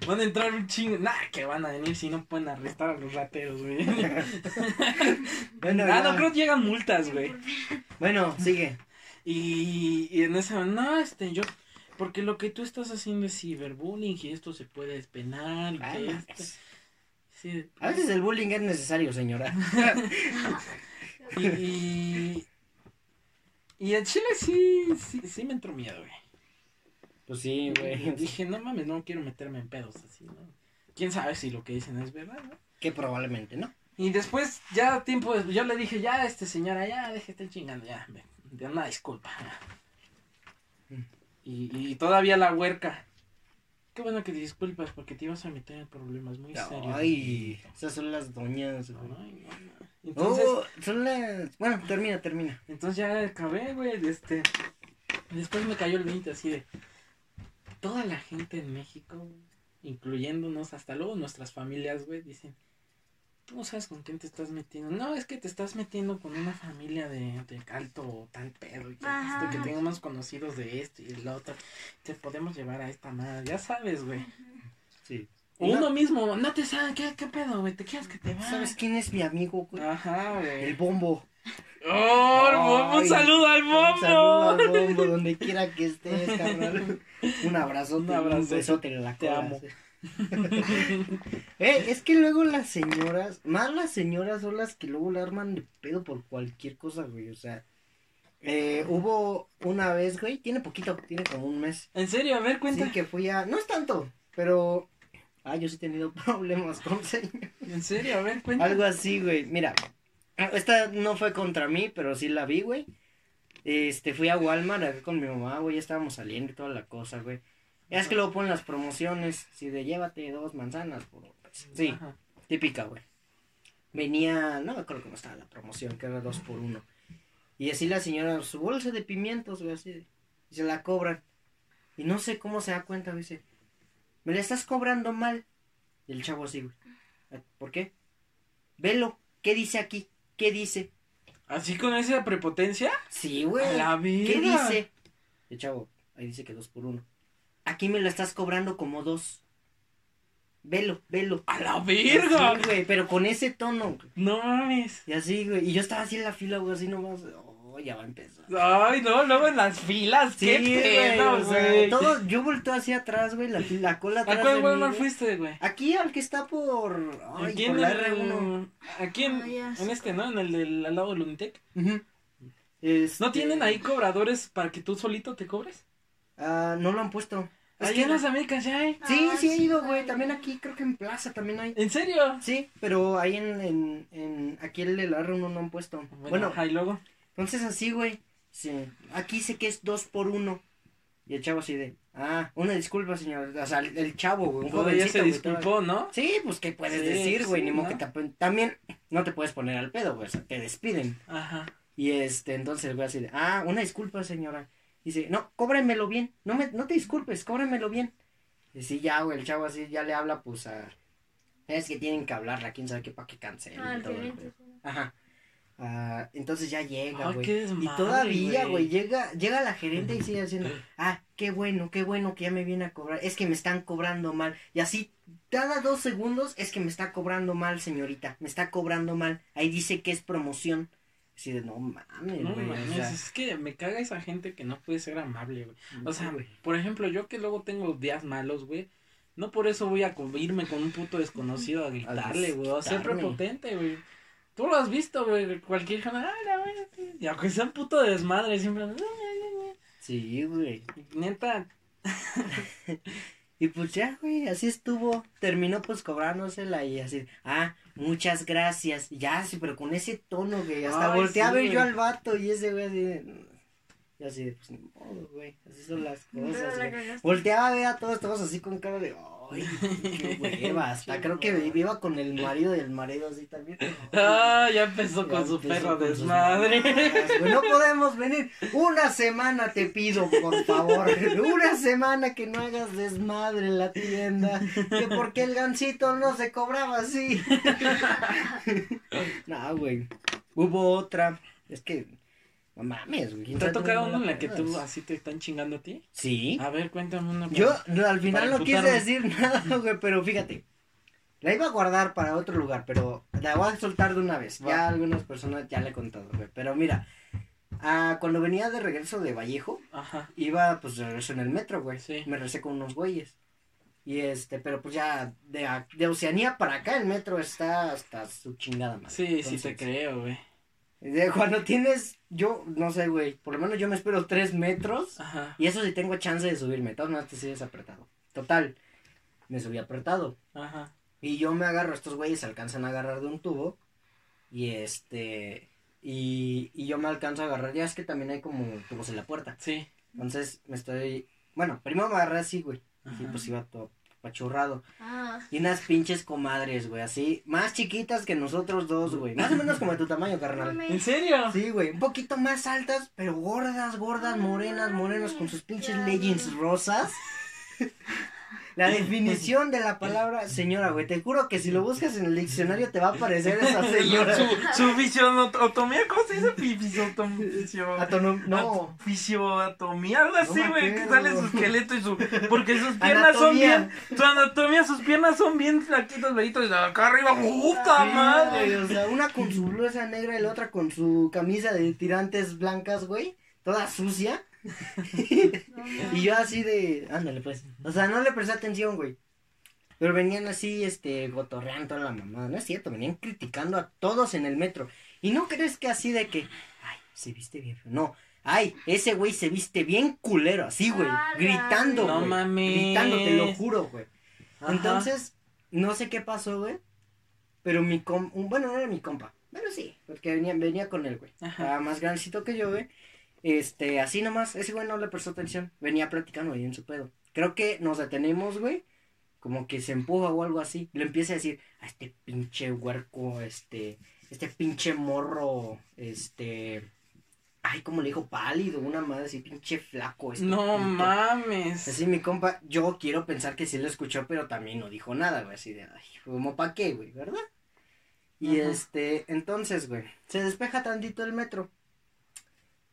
Van a entrar un chingo. Nah, que van a venir si no pueden arrestar a los rateros, güey. bueno, Ah, ya. no, creo que llegan multas, güey. bueno, sigue. Y, y en ese no, este, yo. Porque lo que tú estás haciendo es ciberbullying y esto se puede despenar y Ay, que no, este- sí, A veces el bullying es necesario, señora. Y, y, y el chile sí, sí, sí me entró miedo, güey. Pues sí, güey. Dije, no mames, no quiero meterme en pedos así, ¿no? Quién sabe si lo que dicen es verdad, ¿no? Que probablemente, ¿no? Y después, ya tiempo, des- yo le dije, ya, este señora, ya, estar chingando, ya, ve, de una disculpa. Mm. Y, y todavía la huerca. Qué bueno que te disculpas porque te ibas a meter en problemas muy serios. Ay, esas son las doñas, güey. Ay, no, no. Entonces, Oh, son las. Bueno, termina, termina. Entonces ya acabé, güey, este... Después me cayó el 20 así de... Toda la gente en México, incluyéndonos, hasta luego nuestras familias, güey, dicen... Tú no sabes con quién te estás metiendo. No, es que te estás metiendo con una familia de, de alto o tal pedo. Y que, esto, que tengamos conocidos de esto y el otro. Te podemos llevar a esta madre. Ya sabes, güey. Sí. O Uno mismo, no te sabe qué, qué pedo, güey. Te quieres que te va. ¿Sabes quién es mi amigo, güey? Ajá, güey. El bombo. ¡Oh, el bombo! ¡Un saludo al bombo! Un saludo al bombo, donde quiera que estés, carnal. Un abrazo, Un un abrazote. besote en la Te cola. amo. eh, es que luego las señoras, más las señoras son las que luego le arman de pedo por cualquier cosa, güey. O sea, eh, hubo una vez, güey, tiene poquito, tiene como un mes. ¿En serio? A ver, cuenta. Sí, que fui a, no es tanto, pero, ah, yo sí he tenido problemas con señoras. ¿En serio? A ver, cuenta. Algo así, güey. Mira, esta no fue contra mí, pero sí la vi, güey. Este, fui a Walmart acá con mi mamá, güey, ya estábamos saliendo y toda la cosa, güey. Ya es que luego ponen las promociones, si de llévate dos manzanas por un peso. Sí, Ajá. típica, güey. Venía, no me acuerdo cómo estaba la promoción, que era dos por uno. Y así la señora, su bolsa de pimientos, güey, así, y se la cobran. Y no sé cómo se da cuenta, güey, dice, me la estás cobrando mal. Y el chavo así, güey, ¿por qué? Velo, ¿qué dice aquí? ¿Qué dice? ¿Así con esa prepotencia? Sí, güey. A la ¿Qué verga. dice? El chavo, ahí dice que dos por uno. Aquí me la estás cobrando como dos. Velo, velo. ¡A la verga! Así, güey, pero con ese tono. güey. No mames. Y así, güey. Y yo estaba así en la fila, güey, así nomás. Oh, ya va a empezar. Ay, no, luego en las filas. Sí, ¡Qué güey, pedo, güey! todo, yo volteo hacia atrás, güey, la, la cola atrás ¿A cuál de mí, Walmart güey. fuiste, güey? Aquí al que está por... Ay, Aquí por en la el... R1. Aquí en, Ah, ya en este, ¿no? En el del al lado del Unitec. Ujú. Este- ¿No tienen ahí cobradores para que tú solito te cobres? Ah, no lo han puesto. Es Ahí que- en las Américas ya hay. Sí, Ah, sí he ido, güey. También aquí, creo que en Plaza también hay. ¿En serio? Sí, pero ahí en, en, en aquí el del R1 no han puesto. Bueno, Bueno, y luego. Entonces así, güey. Sí. Aquí sé que es dos por uno. Y el chavo así de, Ah, una disculpa, señor. O sea, el, el chavo, güey. Un Todavía se jovencito, güey, disculpó, ¿no? Sí, pues, ¿qué puedes Sí, decir, güey? sí, Ni modo ¿no? que te... También no te puedes poner al pedo, güey. O sea, te despiden. Ajá. Y este, entonces el güey así de, ah, una disculpa, señora. Dice, no, cóbremelo bien. No me, no te disculpes, cóbremelo bien. Y sí, ya, güey, el chavo así ya le habla, pues, a... Es que tienen que hablarla, quién sabe qué, para que cancelen. Ah, y el todo el. Ajá. Ah, entonces ya llega, güey. y todavía, güey. llega, llega la gerente y sigue diciendo, ah, qué bueno, qué bueno que ya me viene a cobrar. Es que me están cobrando mal. Y así, cada dos segundos es que me está cobrando mal, señorita. Me está cobrando mal. Ahí dice que es promoción. Así de, no mames, No o mames, sea, es que me caga esa gente que no puede ser amable, güey. O sea, por ejemplo, yo que luego tengo días malos, güey. No por eso voy a irme con un puto desconocido a gritarle, güey. A ser prepotente, güey. Tú lo has visto, güey. Cualquier gente, ah, la güey. sí". Y aunque sea un puto desmadre, siempre. Sí, güey. Neta, Y pues ya, güey, así estuvo. Terminó pues cobrándosela y así, ah, muchas gracias. Ya, sí, pero con ese tono, güey. Hasta Ay, volteé a ver güey. yo al vato y ese güey así de... Y así de, pues ni modo, güey. Así son las cosas, güey. Volteaba a ver a todos, todos así con cara de, ay, qué hueva. Hasta creo que iba con el marido y el marido así también. ah, ya empezó Ya con su perro desmadre. No podemos venir. Una semana te pido, por favor. Una semana que no hagas desmadre en la tienda. Que porque el gancito no se cobraba así. no, güey. Hubo otra. Es que. No mames, güey. ¿quién ¿Te ha tocado una en la que tú así te están chingando a ti? Sí. A ver, cuéntame una. Yo no, al final no quise decir nada, güey, pero fíjate. La iba a guardar para otro lugar, pero la voy a soltar de una vez. Ya algunas personas ya le he contado, güey. Pero mira, ah, cuando venía de regreso de Vallejo, Ajá. iba pues de regreso en el metro, güey. Sí. Me recé con unos güeyes. Y este, pero pues ya de, de Oceanía para acá el metro está hasta su chingada más. Sí, sí te creo, güey. Cuando tienes, yo no sé, güey, por lo menos yo me espero tres metros. Ajá. Y eso sí tengo chance de subirme, de todas maneras te sigues apretado. Total, me subí apretado. Ajá. Y yo me agarro, estos güeyes se alcanzan a agarrar de un tubo. Y este, y, y yo me alcanzo a agarrar, ya es que también hay como tubos en la puerta. Sí. Entonces me estoy, bueno, primero me agarré así, güey. Y pues iba todo pachurrado. Ah, Y unas pinches comadres, güey, así, más chiquitas que nosotros dos, güey. Más o menos como de tu tamaño, carnal. ¿En serio? Sí, güey, un poquito más altas, pero gordas, gordas, morenas, morenas, con sus pinches leggings rosas. La definición de la palabra señora, güey, te juro que si lo buscas en el diccionario te va a aparecer esa señora. Su, su fisionomía, ¿cómo se dice? Fi- fisiotom- fisio- Atonom- no. Fisiotomía, algo así, güey, que sale su esqueleto y su... Porque sus piernas son bien... Su anatomía, sus piernas son bien flaquitos, velitos, y acá arriba, ¡puta Sí, madre! o sea, una con su blusa negra y la otra con su camisa de tirantes blancas, güey, toda sucia. Y yo así de, ándale pues. O sea, no le presté atención, güey. Pero venían así, este, gotorreando toda la mamada. No es cierto, venían criticando a todos en el metro. Y no crees que así de que, ay, se viste bien feo. No, ay, ese güey se viste bien culero, así, güey. Ah, Gritando, No güey. mames. Gritando, te lo juro, güey. Ajá. Entonces, no sé qué pasó, güey. Pero mi compa, bueno, no era mi compa. Pero sí, porque venía, venía con él, güey. Ajá. Más grandecito que yo, güey. Este, así nomás, ese güey no le prestó atención. Venía platicando ahí en su pedo. Creo que nos detenemos, güey. Como que se empuja o algo así. Le empieza a decir, a este pinche huerco, este, este pinche morro, este. Ay, como le dijo pálido, una madre así, pinche flaco. Este No puto". mames. Así mi compa, yo quiero pensar que sí lo escuchó, pero también no dijo nada, güey, así de, ay, como pa' qué, güey, ¿verdad? Y Ajá. este, entonces, güey, se despeja tantito el metro.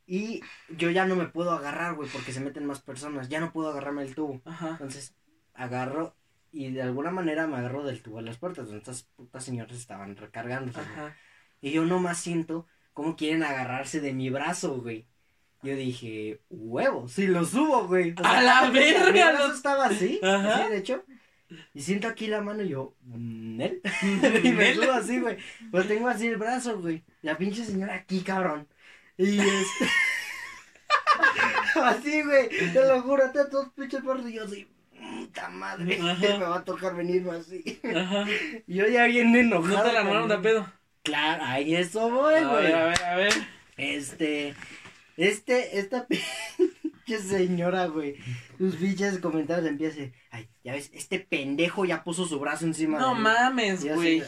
Y yo ya no me puedo agarrar, güey, porque se meten más personas, ya no puedo agarrarme el tubo. Ajá. Entonces, agarro y de alguna manera me agarro del tubo a las puertas, donde estas putas señoras estaban recargándose. Ajá. Y yo nomás siento cómo quieren agarrarse de mi brazo, güey. Yo dije, huevo, si lo subo, güey. O ¡A la mi verga, brazo lo- estaba así, Ajá. así de hecho. Y siento aquí la mano y yo, ¿Nel? y me subo así, güey. Pero tengo así el brazo, güey. La pinche señora aquí, cabrón. Y este. así, güey. Te lo juro, te todos pinches perros. Y yo así, puta madre. Ajá. Me va a tocar venirme así. Ajá. Y yo ya bien enojado. ¿No te la armaron de pedo? Claro, ahí eso voy, A güey. ver, a ver, a ver. Este, este, esta, pi- Pinche señora, güey. Sus pinches comentarios empiezan. Ay, ya ves, este pendejo ya puso su brazo encima No de mí. mames, Y así, güey.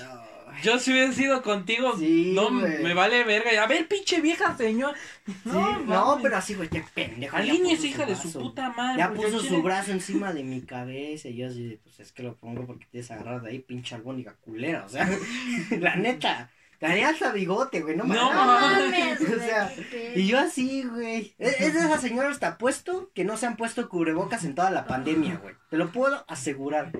Yo si hubiera sido contigo, Sí, no me vale verga. A ver, pinche vieja señor. sí, No, no, pero así, güey, qué pendejo. Aline es hija de su puta madre. Ya puso su brazo encima de mi cabeza y yo así, pues es que lo pongo porque tienes agarrado de ahí, pinche albónica culera, o sea, la neta, tenía hasta bigote, güey, no, No, mames. O sea, Y yo así, güey. Es, es de esas señoras está puesto que no se han puesto cubrebocas en toda la pandemia, güey. Te lo puedo asegurar.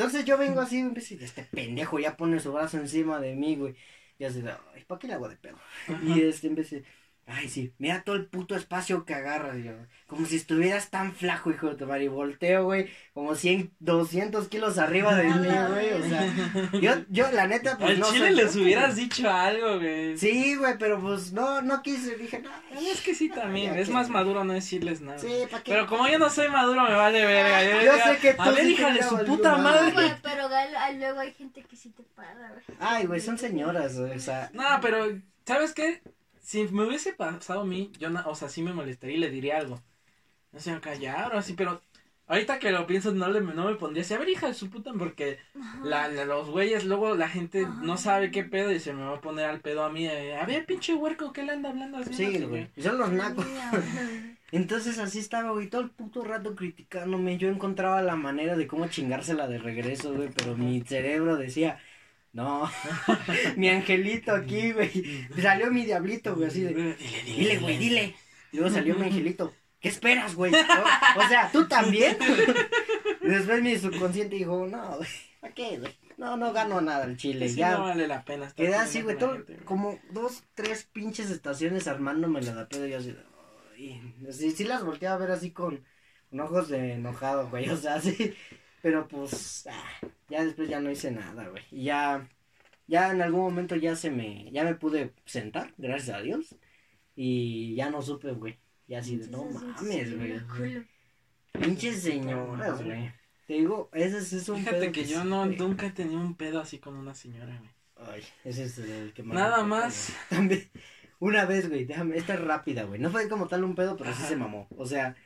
Entonces yo vengo así, y empiezo, y este pendejo ya pone su brazo encima de mí, güey. Y así, de, ay, ¿para qué le hago de pedo? Y este empecé, ay, sí, mira todo el puto espacio que agarras, yo. Como si estuvieras tan flaco, hijo de tu madre. Y volteo, güey, como 100, 200 kilos arriba de mí, güey. O sea, yo, yo, la neta, pues Al no chile les hubieras güey. dicho algo, güey. Sí, güey, pero pues no, no quise, dije, no. Es que sí también, es que- más maduro no decirles nada. Sí, ¿para qué? Pero como yo no soy maduro, me vale verga. Yo, Yo sé que tú A ver, sí hija de su puta madre. Madre. güey, pero luego hay gente que sí te para, güey. Ay, güey, son señoras, güey, o sea. No, pero, ¿sabes qué? Si me hubiese pasado a mí, yo, na- o sea, sí me molestaría y le diría algo. No sé, callar o así, pero ahorita que lo pienso, no, le, no me pondría así, a ver, hija de su puta, porque la, la- los güeyes, luego la gente Ajá. no sabe qué pedo y se me va a poner al pedo a mí. eh, a ver, pinche huerco, ¿qué le anda hablando así? Sí, No güey. Son los nacos. Entonces así estaba, güey, todo el puto rato criticándome. Yo encontraba la manera de cómo chingársela de regreso, güey, pero mi cerebro decía, no, mi angelito aquí, güey. Salió mi diablito, güey, así de, dile, güey, dile. Y luego salió mi angelito. ¿Qué esperas, güey? O, o sea, ¿tú también? Después mi subconsciente dijo, no, güey, ¿para qué, güey? No, no gano nada el chile, Sí, ya. no vale la pena estar Quedé con así, güey, todo, gente, güey. como dos, tres pinches estaciones armándome la pedo y yo así, sí, sí las volteaba a ver así con, con ojos de enojado, güey, o sea, sí, pero pues, ah, ya después ya no hice nada, güey, y ya, ya en algún momento ya se me, ya me pude sentar, gracias a Dios, y ya no supe, güey, y así de, no mames, sí, güey, pinches señoras, güey, te digo, ese es, es un Fíjate pedo que yo sí, no, nunca he tenido un pedo así con una señora, güey. Ay, ese es el que más. Nada más. También, una vez, güey, déjame, esta es rápida, güey. No fue como tal un pedo, pero sí Ajá. se mamó. O sea,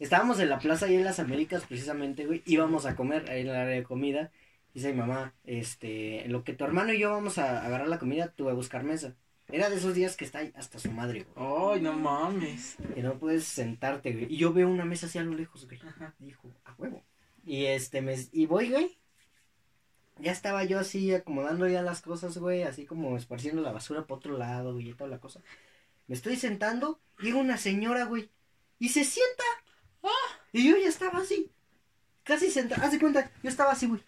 estábamos en la plaza ahí en las Américas, precisamente, güey. Íbamos a comer ahí en el área de comida. Dice mi mamá, este, en lo que tu hermano y yo vamos a agarrar la comida, tú vas a buscar mesa. Era de esos días que está ahí hasta su madre, güey. Ay, no mames. Que no puedes sentarte, güey. Y yo veo una mesa así a lo lejos, güey. Ajá. Dijo, a huevo. Y este, me, y voy, güey. Ya estaba yo así acomodando ya las cosas, güey, así como esparciendo la basura por otro lado, güey, y toda la cosa. Me estoy sentando, llega una señora, güey, y se sienta. Y yo ya estaba así, casi sentada, haz de cuenta, yo estaba así, güey.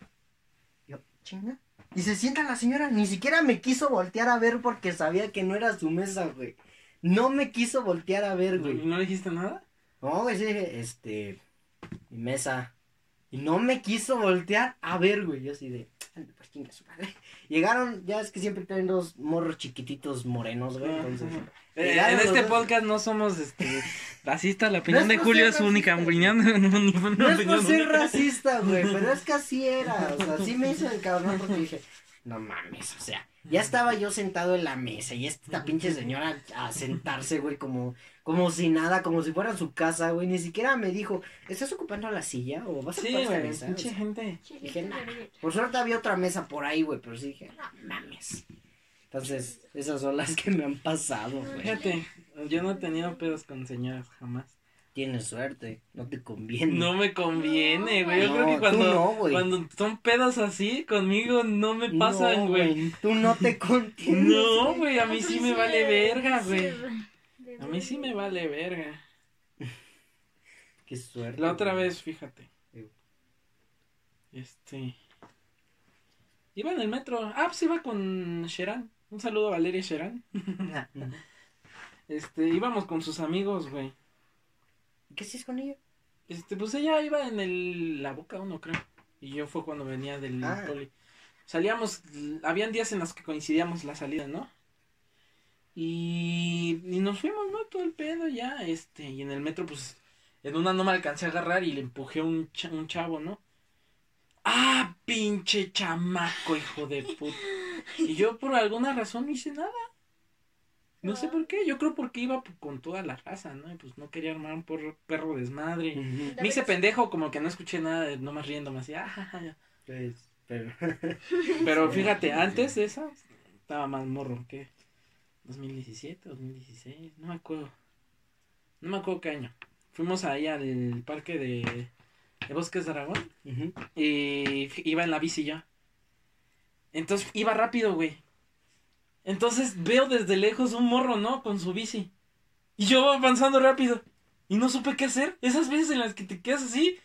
Yo, chinga. Y se sienta la señora, ni siquiera me quiso voltear a ver porque sabía que no era su mesa, güey. No me quiso voltear a ver, güey. ¿No dijiste nada? No, güey, sí dije, este, mi mesa. Y no me quiso voltear a ver, güey. Yo así de, "Ande, pues chinga su madre. Llegaron, ya es que siempre traen dos morros chiquititos morenos, güey. Entonces. Eh, en este dos. podcast no somos este racistas, la opinión No de Julio es única opinión, no, no, es por ser racista, güey, pero es que así era. O sea, sí me hizo el cabrón porque dije, no mames, o sea, ya estaba yo sentado en la mesa y esta pinche señora a sentarse, güey, como, como si nada, como si fuera su casa, güey. Ni siquiera me dijo, ¿estás ocupando la silla o vas a Sí, ocupar esta güey, mesa? O pinche sea, gente. Dije, nah. Por suerte había otra mesa por ahí, güey, pero sí dije, no mames. Entonces, esas son las que me han pasado, güey. Fíjate, yo no he tenido pedos con señoras jamás. Tienes suerte, no te conviene. No me conviene, güey. Yo No, creo que tú cuando, no, güey. cuando son pedos así, conmigo no me pasan, No, güey. Tú no te contienes. No, güey, a mí sí me vale verga, güey. A mí sí me vale verga. Qué suerte. La otra güey. vez, fíjate. Este. Iba en el metro. Ah, pues iba con Sheran. Un saludo a Valeria Sheran. Este, íbamos con sus amigos, güey. ¿Qué haces con ella? Este, pues ella iba en el, la boca uno, creo. Y yo fue cuando venía del Ah. poli. Salíamos, habían días en los que coincidíamos la salida, ¿no? Y, y nos fuimos, ¿no? Todo el pedo ya, este, y en el metro, pues, en una no me alcancé a agarrar y le empujé a un, cha- un chavo, ¿no? ¡Ah, pinche chamaco, hijo de puta! Y yo por alguna razón no hice nada. No sé por qué, yo creo porque iba con toda la raza, ¿no? Y pues no quería armar un porro- perro desmadre. Me hice pendejo, como que no escuché nada, de nomás riéndome así, ah, ja, ja, ja. Pues, pero. Pero fíjate, antes de eso, estaba más morro, ¿qué? 2017, 2016, no me acuerdo. No me acuerdo qué año. Fuimos ahí al parque de, de Bosques de Aragón y iba en la bici yo. Entonces iba rápido, güey. Entonces veo desde lejos un morro, ¿no? Con su bici. Y yo avanzando rápido. Y no supe qué hacer. Esas veces en las que te quedas así.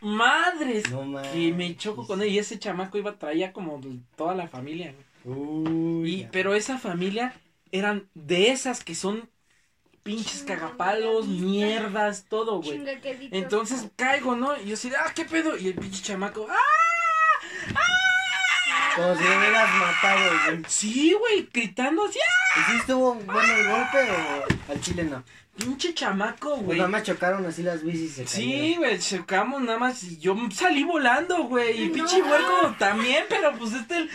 Madres. No mames. que me choco con él. Y ese chamaco iba, traía como toda la familia, güey. Uy. Y, pero esa familia eran de esas que son pinches cagapalos, mierdas, todo, güey. Entonces caigo, ¿no? Y yo así, ah, ¿qué pedo? Y el pinche chamaco, ¡ah! Como si lo hubieras matado, güey. Sí, güey, gritando así, ¡ah! ¿Y si estuvo bueno el golpe o al chile no? Pinche chamaco, Pues güey. nada más chocaron así las bicis se Sí, güey, chocamos nada más y yo salí volando, güey. Y No. pinche huerco también, pero pues este. el-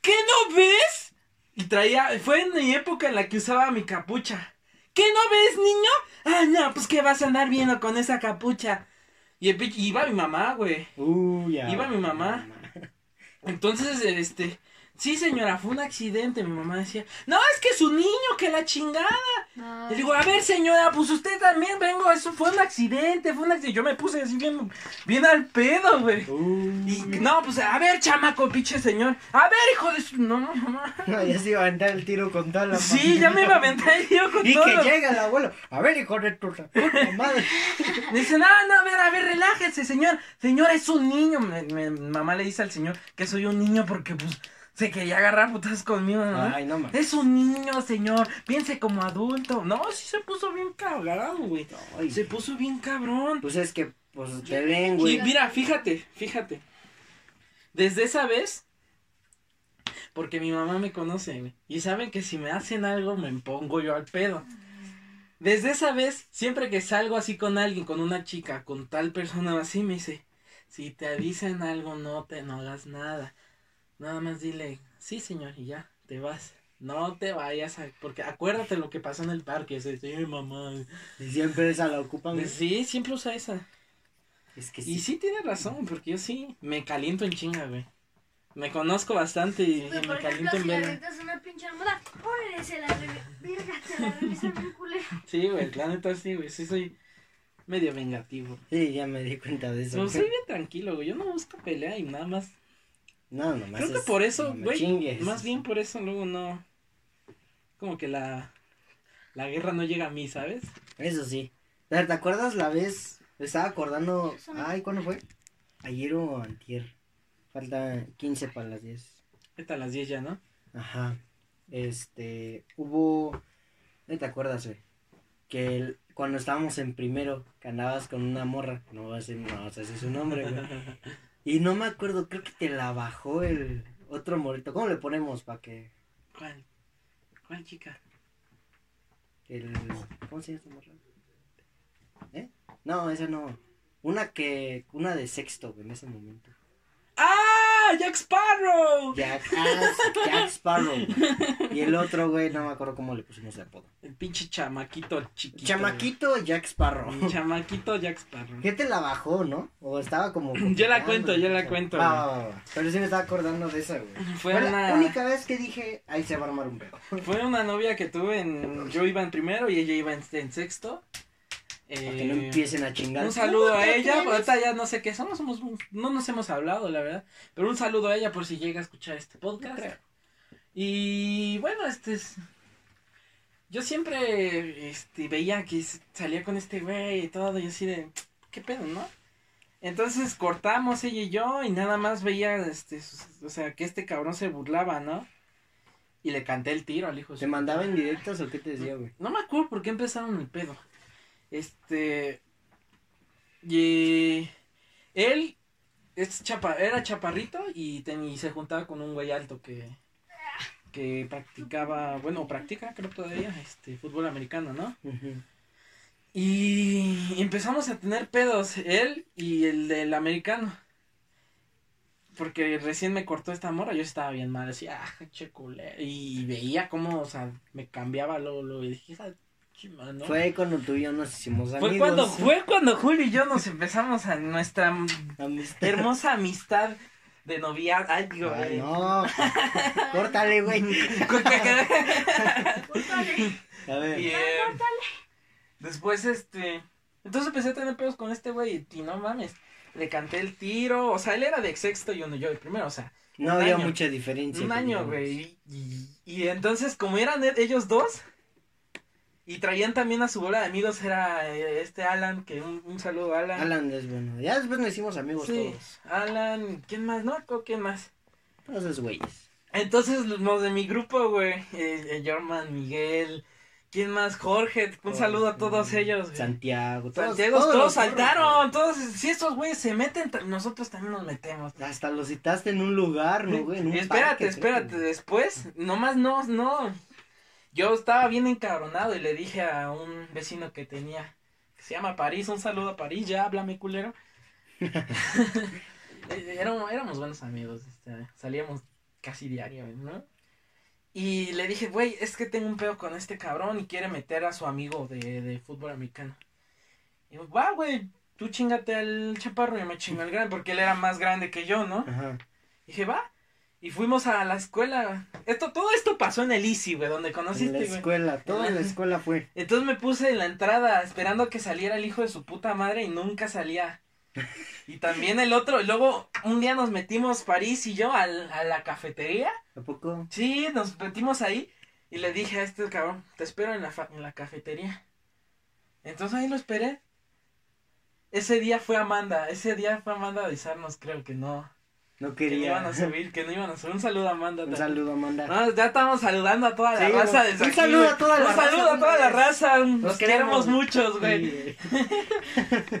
¿Qué no ves? Y traía. Fue en mi época en la que usaba mi capucha. ¿Qué no ves, niño? Ah, no, pues que vas a andar viendo con esa capucha. Y el. Iba mi mamá, güey. Uy, ya. Iba mi mamá. Entonces, este. Sí, señora, fue un accidente. Mi mamá decía, no, es que su niño, que la chingada. No. Le digo, a ver, señora, pues usted también vengo, eso fue un accidente, fue un accidente. Yo me puse así bien, bien al pedo, güey. Y no, pues a ver, chamaco, pinche señor. A ver, hijo de su. No, mamá. No, ya se iba a aventar el tiro con toda la Sí, ya me iba a aventar yo con Y todo. que llega el abuelo. A ver, hijo de tu madre. Dice, no, no, a ver, a ver, relájese, señor. Señor, es un niño. Me- me- mi mamá le dice al señor que soy un niño porque, pues, se quería agarrar putas conmigo, ¿no? Ay, no mames. Es un niño, señor. Piense como adulto. No, sí se puso bien cagado, güey. Ay, Se puso bien cabrón. Pues es que, pues te ven, Y güey. mira, fíjate, fíjate. Desde esa vez, porque mi mamá me conoce, güey, y saben que si me hacen algo me pongo yo al pedo. Desde esa vez, siempre que salgo así con alguien, con una chica, con tal persona así, me dice, si te dicen algo, no te no hagas nada. Nada más dile, sí señor, y ya, te vas. No te vayas, a- porque acuérdate lo que pasó en el parque. Ese, sí, mamá. Y siempre esa la ocupan. güey. Sí, siempre usa esa. Es que Y sí. sí tiene razón, porque yo sí me caliento en chinga, güey. Me conozco bastante y, me caliento en si una pinche almohada, la. Verga, la culero. Sí, güey, la neta sí, güey. Sí soy medio vengativo. Sí, ya me di cuenta de eso. Pero soy bien tranquilo, güey. Yo no busco pelea y nada más. No, nomás. Creo que es- por eso, güey. Más bien por eso luego no. Como que la. La guerra no llega a mí, ¿sabes? Eso sí. A ver, ¿Te acuerdas la vez? Me estaba acordando. Ay, ¿cuándo fue? Ayer o antier. Falta 15 para las 10. Ahorita a las 10 ya, ¿no? Ajá. Este. Hubo. ¿No te acuerdas, güey? Que el- cuando estábamos en primero, que andabas con una morra. No voy a decir, no vas a decir su nombre, güey. Y no me acuerdo, creo que te la bajó el otro morrito. ¿Cómo le ponemos para que. ¿Cuál? ¿Cuál chica? El. ¿Cómo se llama esta morra? ¿Eh? No, esa no. Una que. Una de sexto, en ese momento. ¡Ah! ¡Jack Sparrow! Jack, ah, Jack Sparrow. Y el otro, güey, no me acuerdo cómo le pusimos el apodo. El pinche chamaquito chiquito. Chamaquito Jack Sparrow. Chamaquito Jack Sparrow. ¿Qué te la bajó, no? O estaba como. Yo la cuento, yo la cuento, Va, güey. va, va, va. Pero sí me estaba acordando de esa, güey. Fue Fue la una- única vez que dije, ahí se va a armar un pedo. Fue una novia que tuve en. Yo iba en primero y ella iba en, en sexto. Para Eh, que no empiecen a chingar. un saludo ¿Cómo a ella. atreves? Ahorita ya no sé qué somos, somos. No nos hemos hablado, la verdad. Pero un saludo a ella por si llega a escuchar este podcast. Y bueno, este es. Yo siempre este, veía que salía con este güey y todo, y así de. ¿Qué pedo, no? Entonces cortamos ella y yo, y nada más veía, este, o sea, que este cabrón se burlaba, ¿no? Y le canté el tiro al hijo ¿Te mandaba en directos o qué te decía, güey? no me acuerdo por qué empezaron el pedo. Este. Y. Él es chapa, era chaparrito y, ten- y se juntaba con un güey alto que. Que practicaba, bueno, practica, creo todavía, este, fútbol americano, ¿no? Y empezamos a tener pedos, él y el del americano. porque recién me cortó esta morra, yo estaba bien mal, decía, ah, che. Y veía cómo, o sea, me cambiaba luego, luego, y dije, hija, de Fue cuando tú y yo nos hicimos amigos. Fue cuando, fue cuando Julio y yo nos empezamos a nuestra Amistad. hermosa amistad de novia. Ay, digo, Ay, güey. no. Córtale, güey. Córtale. A ver. Y, eh, después, este. Entonces empecé a tener pedos con este güey y, no mames. Le canté el tiro. O sea, él era de sexto y uno yo de primero. O sea, No había año. mucha diferencia. un año, güey. Y, y entonces, como eran e- ellos dos. Y traían también a su bola de amigos, era eh, este Alan, que un, un saludo a Alan. Alan es bueno. Ya después nos hicimos amigos Sí, todos. Alan, ¿quién más? No, ¿Con ¿quién más? Esos güeyes. Entonces, los de mi grupo, güey, eh, eh, Jorman, Miguel, ¿quién más? Jorge, un saludo a todos ellos, güey. Santiago. Todos, Santiago, todos, saltaron, todos, si estos güeyes se meten, nosotros también nos metemos. Hasta los citaste en un lugar, ¿no, güey? En un Y espérate, parque, creo. espérate, después, nomás no, no, yo estaba bien encabronado y le dije a un vecino que tenía, que se llama París, un saludo a París, ya háblame culero. Eh, éramos, éramos buenos amigos, este, salíamos casi diario, ¿no? Y le dije, güey, es que tengo un pedo con este cabrón y quiere meter a su amigo de, de fútbol americano. Y yo, va, güey, tú chingate al chaparro y me chingo al grande, porque él era más grande que yo, ¿no? Ajá. Dije, va. Y fuimos a la escuela. Esto, todo esto pasó en el ICI, güey, donde En conociste, la güey. escuela, toda la escuela fue. Entonces me puse en la entrada esperando que saliera el hijo de su puta madre y nunca salía. Y también el otro, luego un día nos metimos París y yo al- a la cafetería. ¿A poco? Sí, nos metimos ahí y le dije a este cabrón, te espero en la, fa- en la cafetería. Entonces ahí lo esperé. Ese día fue Amanda, ese día fue Amanda a avisarnos, creo que no. No Que no quería. iban a subir, que no iban a subir. Un saludo a Amanda. Un también. saludo, Amanda. No, ya estamos saludando a toda la Sí, raza desde Un aquí, saludo a toda la Un raza, saludo a toda la raza. Nos Los queremos queremos. muchos, güey. Sí,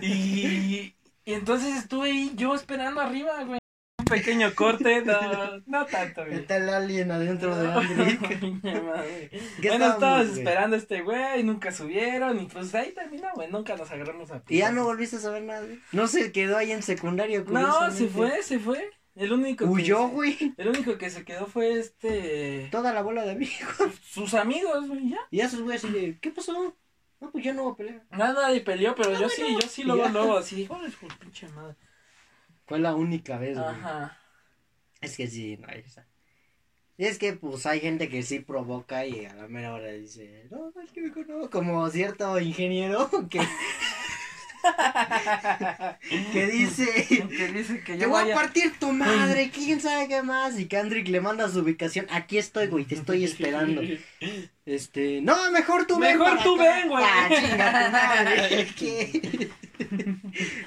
Y, y entonces estuve ahí yo esperando arriba, güey. Un pequeño corte, no, no tanto, güey. Está el alien adentro de Andrick. Coño madre. ¿Qué bueno, estabas esperando a este güey, nunca subieron, y pues ahí terminó, güey, nunca nos agarramos a Y ya no volviste a saber nada. güey? No se quedó ahí en secundaria. No, se fue, se fue. El único que Huyó, se- güey. El único que se quedó fue este. Toda la bola de amigos. Sus amigos, güey, ya. Y esos güeyes así de, ¿qué pasó? No, pues yo no voy a pelear. Nada, nadie peleó, pero yo sí, yo sí, luego, Ya. luego, así. Joder, pinche madre. Fue la única vez, güey. Ajá. Es que sí, no hay esa. Y es que, pues, hay gente que sí provoca y a la mera hora dice, no, es que me conozco. Como cierto ingeniero que, que dice, que dice que te yo voy vaya. a partir tu madre, quién sabe qué más. Y Kendrick le manda su ubicación, aquí estoy, güey, te estoy esperando. Este, no, mejor tú. Mejor tú acá". ven, güey. Ah.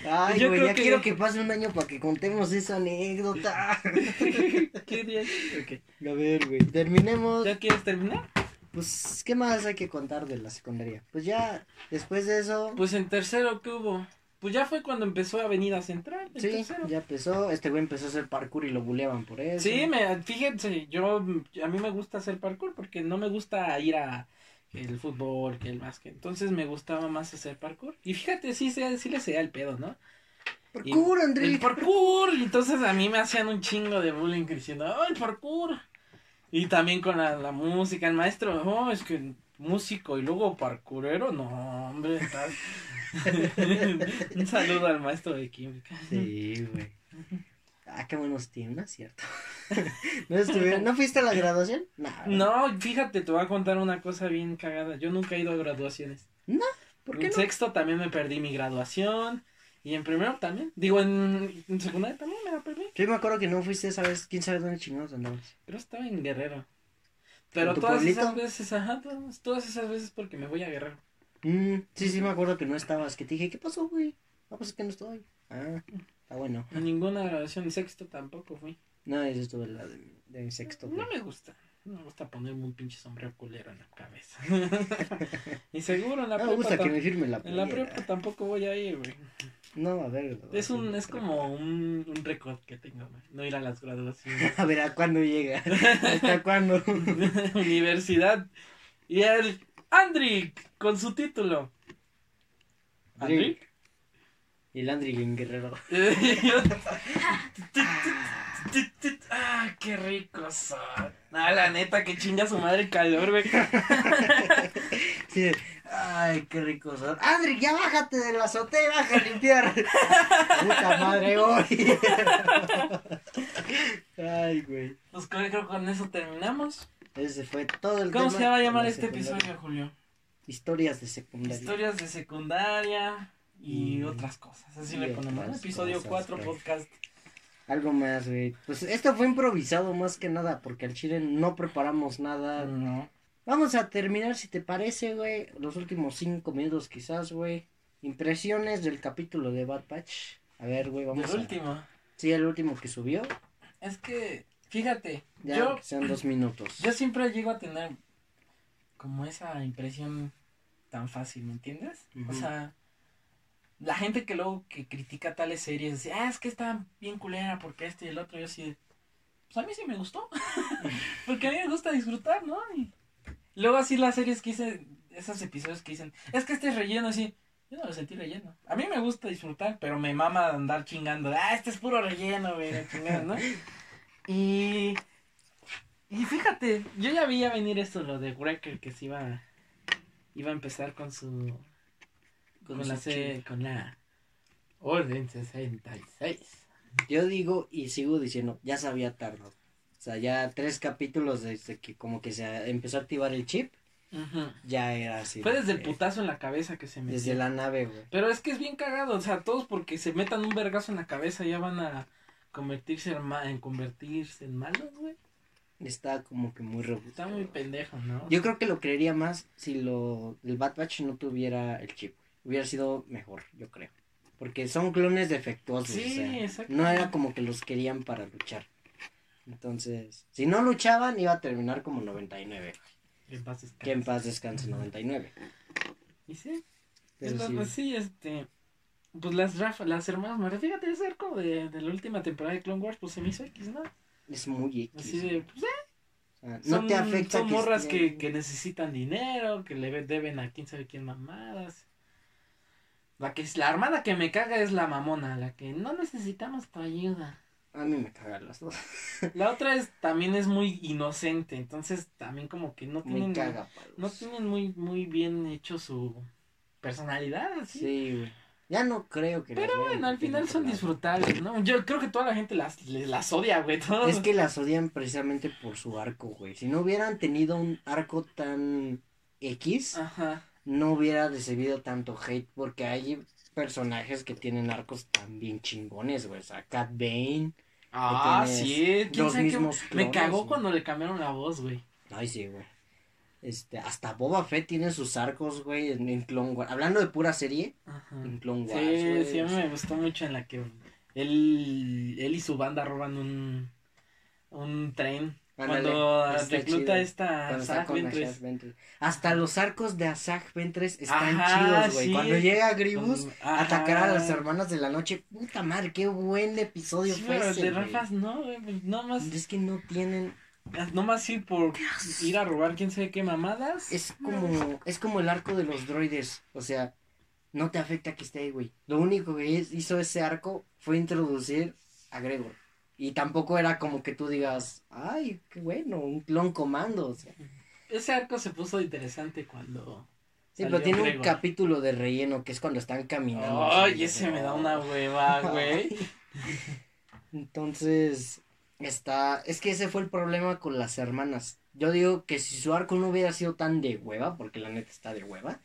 Ay, Yo güey, ya que- quiero que pase un año para que contemos esa anécdota. ¿Qué día? Ok. A ver, güey, terminemos. ¿Ya quieres terminar? Pues, ¿qué más hay que contar de la secundaria? Pues ya, después de eso, Pues en tercero, ¿qué hubo? Pues ya fue cuando empezó Avenida Central. en sí, tercero. ya empezó. Este güey empezó a hacer parkour y lo buleaban por eso. Sí, me, fíjense, yo, a mí me gusta hacer parkour porque no me gusta ir a el fútbol, que el básquet. Entonces me gustaba más hacer parkour. Y fíjate, sí, sí, sí le sea el pedo, ¿no? Parkour, El André. parkour. Entonces a mí me hacían un chingo de bullying diciendo, oh, el parkour. Y también con la, la música, el maestro, oh, es que músico y luego parkourero, no, hombre, estás... un saludo al maestro de química. Sí, güey. Ah, qué buenos tiempos, ¿no cierto? ¿No, estuvieron- ¿No fuiste a la graduación? Nah, No, fíjate, te voy a contar una cosa bien cagada. Yo nunca he ido a graduaciones. ¿Por qué en no? sexto también me perdí mi graduación. Y en primero también. Digo, en, en secundaria también Yo me acuerdo que no fuiste esa vez, quién sabe dónde chingados andabas. Pero estaba en Guerrero. Pero todas pueblito? esas veces, ajá, todas, todas esas veces porque me voy a Guerrero. Mm, sí, sí, me acuerdo que no estabas, que te dije, ¿qué pasó, güey? No, pues es que no estoy. Ah, está bueno. A ninguna graduación. En sexto tampoco fui. No, eso estuvo en la de, de sexto, güey. No me gusta. No me gusta ponerme un pinche sombrero culero en la cabeza. y seguro en la No me prepa. gusta que me firme la En la prepa tampo voy a ir, güey. No, a ver. Es un, es como un, un récord que tengo, güey. No ir a las graduaciones. A ver, ¿a cuándo llega? ¿Hasta cuándo? Universidad. Y el Andrick con su título. ¿Andrick? Y el Andri en Guerrero. Ah, qué ricos son. Ah, la neta, que chinga su madre el calor, güey. Sí, ay, qué rico son. Andri, ya bájate de la azotea y baja a limpiar. Puta madre, hoy. ay, güey. Pues creo que con eso terminamos. Ese fue todo el ¿Cómo tema se va a llamar la este secundaria. episodio, Julio? Historias de secundaria. Historias de secundaria y Y- otras cosas. Así y le ponemos. Episodio cosas, 4, güey. podcast. Algo más, güey. Pues esto fue improvisado más que nada, porque al chile no preparamos nada. No. Vamos a terminar, si te parece, güey. Los últimos cinco minutos, quizás, güey. Impresiones del capítulo de Bad Patch. A ver, güey, vamos El a... último. Sí, el último que subió. Es que, fíjate, Ya yo, que sean dos minutos. yo siempre llego a tener como esa impresión tan fácil, ¿me entiendes? O sea, la gente que luego que critica tales series, dice, ah, es que está bien culera porque este y el otro, yo así, pues a mí sí me gustó, porque a mí me gusta disfrutar, ¿no? Luego así las series que dicen, esos episodios que dicen, es que este es relleno, así, yo no lo sentí relleno. A mí me gusta disfrutar, pero me mama andar chingando, ah, este es puro relleno, güey, ¿no? Y... Y fíjate, yo ya veía venir esto, lo de Wrecker, que se iba, iba a empezar con su con, Con la C, con la Orden 66. Yo digo y sigo diciendo, ya se había tardado. O sea, ya tres capítulos desde que como que se empezó a activar el chip, ya era así. Fue de desde el putazo en la cabeza que se metió. Desde la nave, güey. Pero es que es bien cagado, o sea, todos porque se metan un vergazo en la cabeza ya van a convertirse en, ma- en convertirse en malos, güey. Está como que muy rebuscado. Está muy pendejo, ¿no? Yo creo que lo creería más si lo el Bad Batch no tuviera el chip. Hubiera sido mejor, yo creo. Porque son clones defectuosos. Sí, o sea. No era como que los querían para luchar. Entonces, si no luchaban, iba a terminar como 99. En paz descanse. Que en paz descanse 99. Y sí, Pero es- sí, pues sí, este... Pues las Rafa, las hermanas María, fíjate, ese arco de, de la última temporada de Clone Wars, pues se me hizo X, ¿no? es muy X. Así de, pues, o sea, Son, no te afecta son que morras que, que necesitan dinero, que le deben a quién sabe quién mamadas. La que la hermana que me caga es la mamona, la que no necesitamos tu ayuda. A mí me cagan las dos. La otra es también es muy inocente, entonces también como que no tienen caga, no tienen muy muy bien hecho su personalidad así. Sí, güey. Ya no creo que Pero bueno, al final son disfrutables, ¿no? Yo creo que toda la gente las, las odia, güey. Todos. Es que las odian precisamente por su arco, güey. Si no hubieran tenido un arco tan X, Ajá. No hubiera recibido tanto hate porque hay personajes que tienen arcos tan bien chingones, güey. O sea, Cat Bane. Ah, sí. ¿Quién los mismos Me clones, cagó güey. cuando le cambiaron la voz, güey. Ay, sí, güey. Este, hasta Boba Fett tiene sus arcos, güey, en, en Clone Wars. Hablando de pura serie, Ajá. en Clone Wars, Sí, güey. sí, a mí me gustó mucho en la que él, él y su banda roban un, un tren. Cuando recluta esta Ventress. Ventress. Hasta los arcos de Asajj Ventress están Ajá, chidos, güey. sí. Cuando llega Gribus a atacar a las hermanas de la noche, puta madre, qué buen episodio Sí, fue pero ese, de. Rafas no, güey, pues, no más, Es que no tienen, no más ir por ir a robar quién sabe qué mamadas. es como, es como el arco de los droides, o sea, no te afecta que esté ahí, güey. Lo único que hizo ese arco fue introducir a Gregor. Y tampoco era como que tú digas, ay, qué bueno, un clon comando, o sea. Ese arco se puso interesante cuando. Sí, pero tiene un capítulo de relleno que es cuando están caminando. Ay, ese me da una hueva, güey. Entonces, está, es que ese fue el problema con las hermanas. Yo digo que si su arco no hubiera sido tan de hueva, porque la neta está de hueva,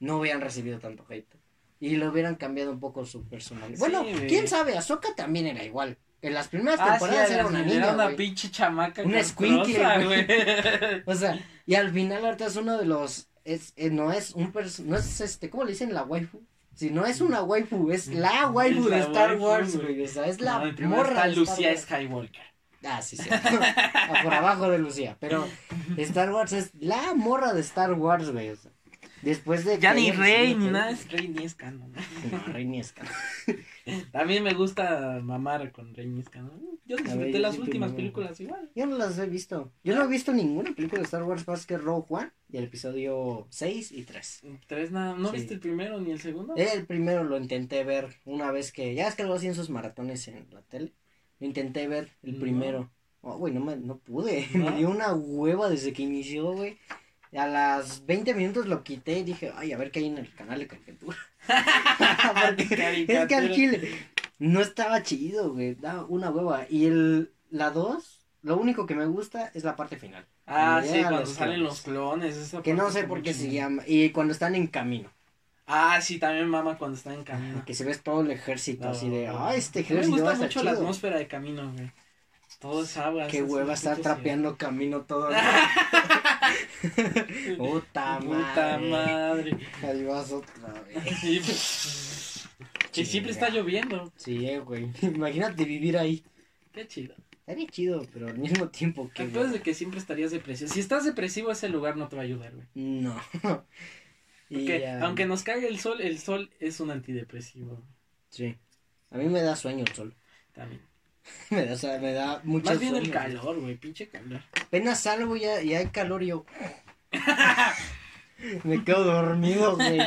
no hubieran recibido tanto hate. Y le hubieran cambiado un poco su personalidad. Sí, bueno, quién sabe, Ahsoka también era igual. En las primeras Ah, sí, temporadas era era una era niña, una güey. pinche chamaca. Una escuincle, güey. O sea, y al final ahorita es uno de los es eh, no es un pers- no es este, ¿cómo le dicen la waifu? Si no es una waifu, es la waifu Es de Star waifu, Wars, güey. O sea, es la No, morra está de Lucía. Skywalker. Ah, sí, sí. Ah, por abajo de Lucía. Pero Star Wars es la morra de Star Wars, güey. o sea, después de. Ya ni Rey ni nada, es Rey ni es canon. No, Rey ni es canon. También me gusta mamar con Rey ni es canon. Yo disfruté las últimas películas igual. Yo no las he visto. Yo no he visto ninguna película de Star Wars más que Rogue One y el episodio 6 y 3. Tres nada, ¿no Sí. viste el primero ni el segundo? El primero lo intenté ver una vez que. Ya es que lo hacían sus maratones en la tele. Lo intenté ver, el No. primero. Oh, güey, no, me, no pude. ¿No? Me dio una hueva desde que inició, güey. A las 20 minutos lo quité y dije, ay, a ver qué hay en el canal de caricatura. Porque es que al chile no estaba chido, güey. Da una hueva. Y el, la 2, lo único que me gusta es la parte final. Ah, sí, cuando los salen clones. los clones. esa Que no sé por qué se llama. Y cuando están en camino. Ah, sí, también mama cuando está en camino. Que se ve todo el ejército No, así de, ah, este me ejército va gusta mucho la chido". atmósfera de camino, güey. Todo es agua. Qué hueva estar trapeando camino todo. el- ciudades. Puta Puta madre. madre. Ahí vas otra vez. Y, y siempre está lloviendo. Sí, güey. Imagínate vivir ahí. Qué chido. Estaría chido, pero al mismo tiempo que. Después de que siempre estarías depresivo. Si estás depresivo, ese lugar no te va a ayudar, güey. No. Y Porque aunque nos caiga el sol, el sol es un antidepresivo. Sí. A mí me da sueño el sol. También. Me da, o sea, me da mucho Más bien sueño. el calor, güey. Pinche calor. Apenas salgo ya y hay calor y yo. me quedo dormido, güey.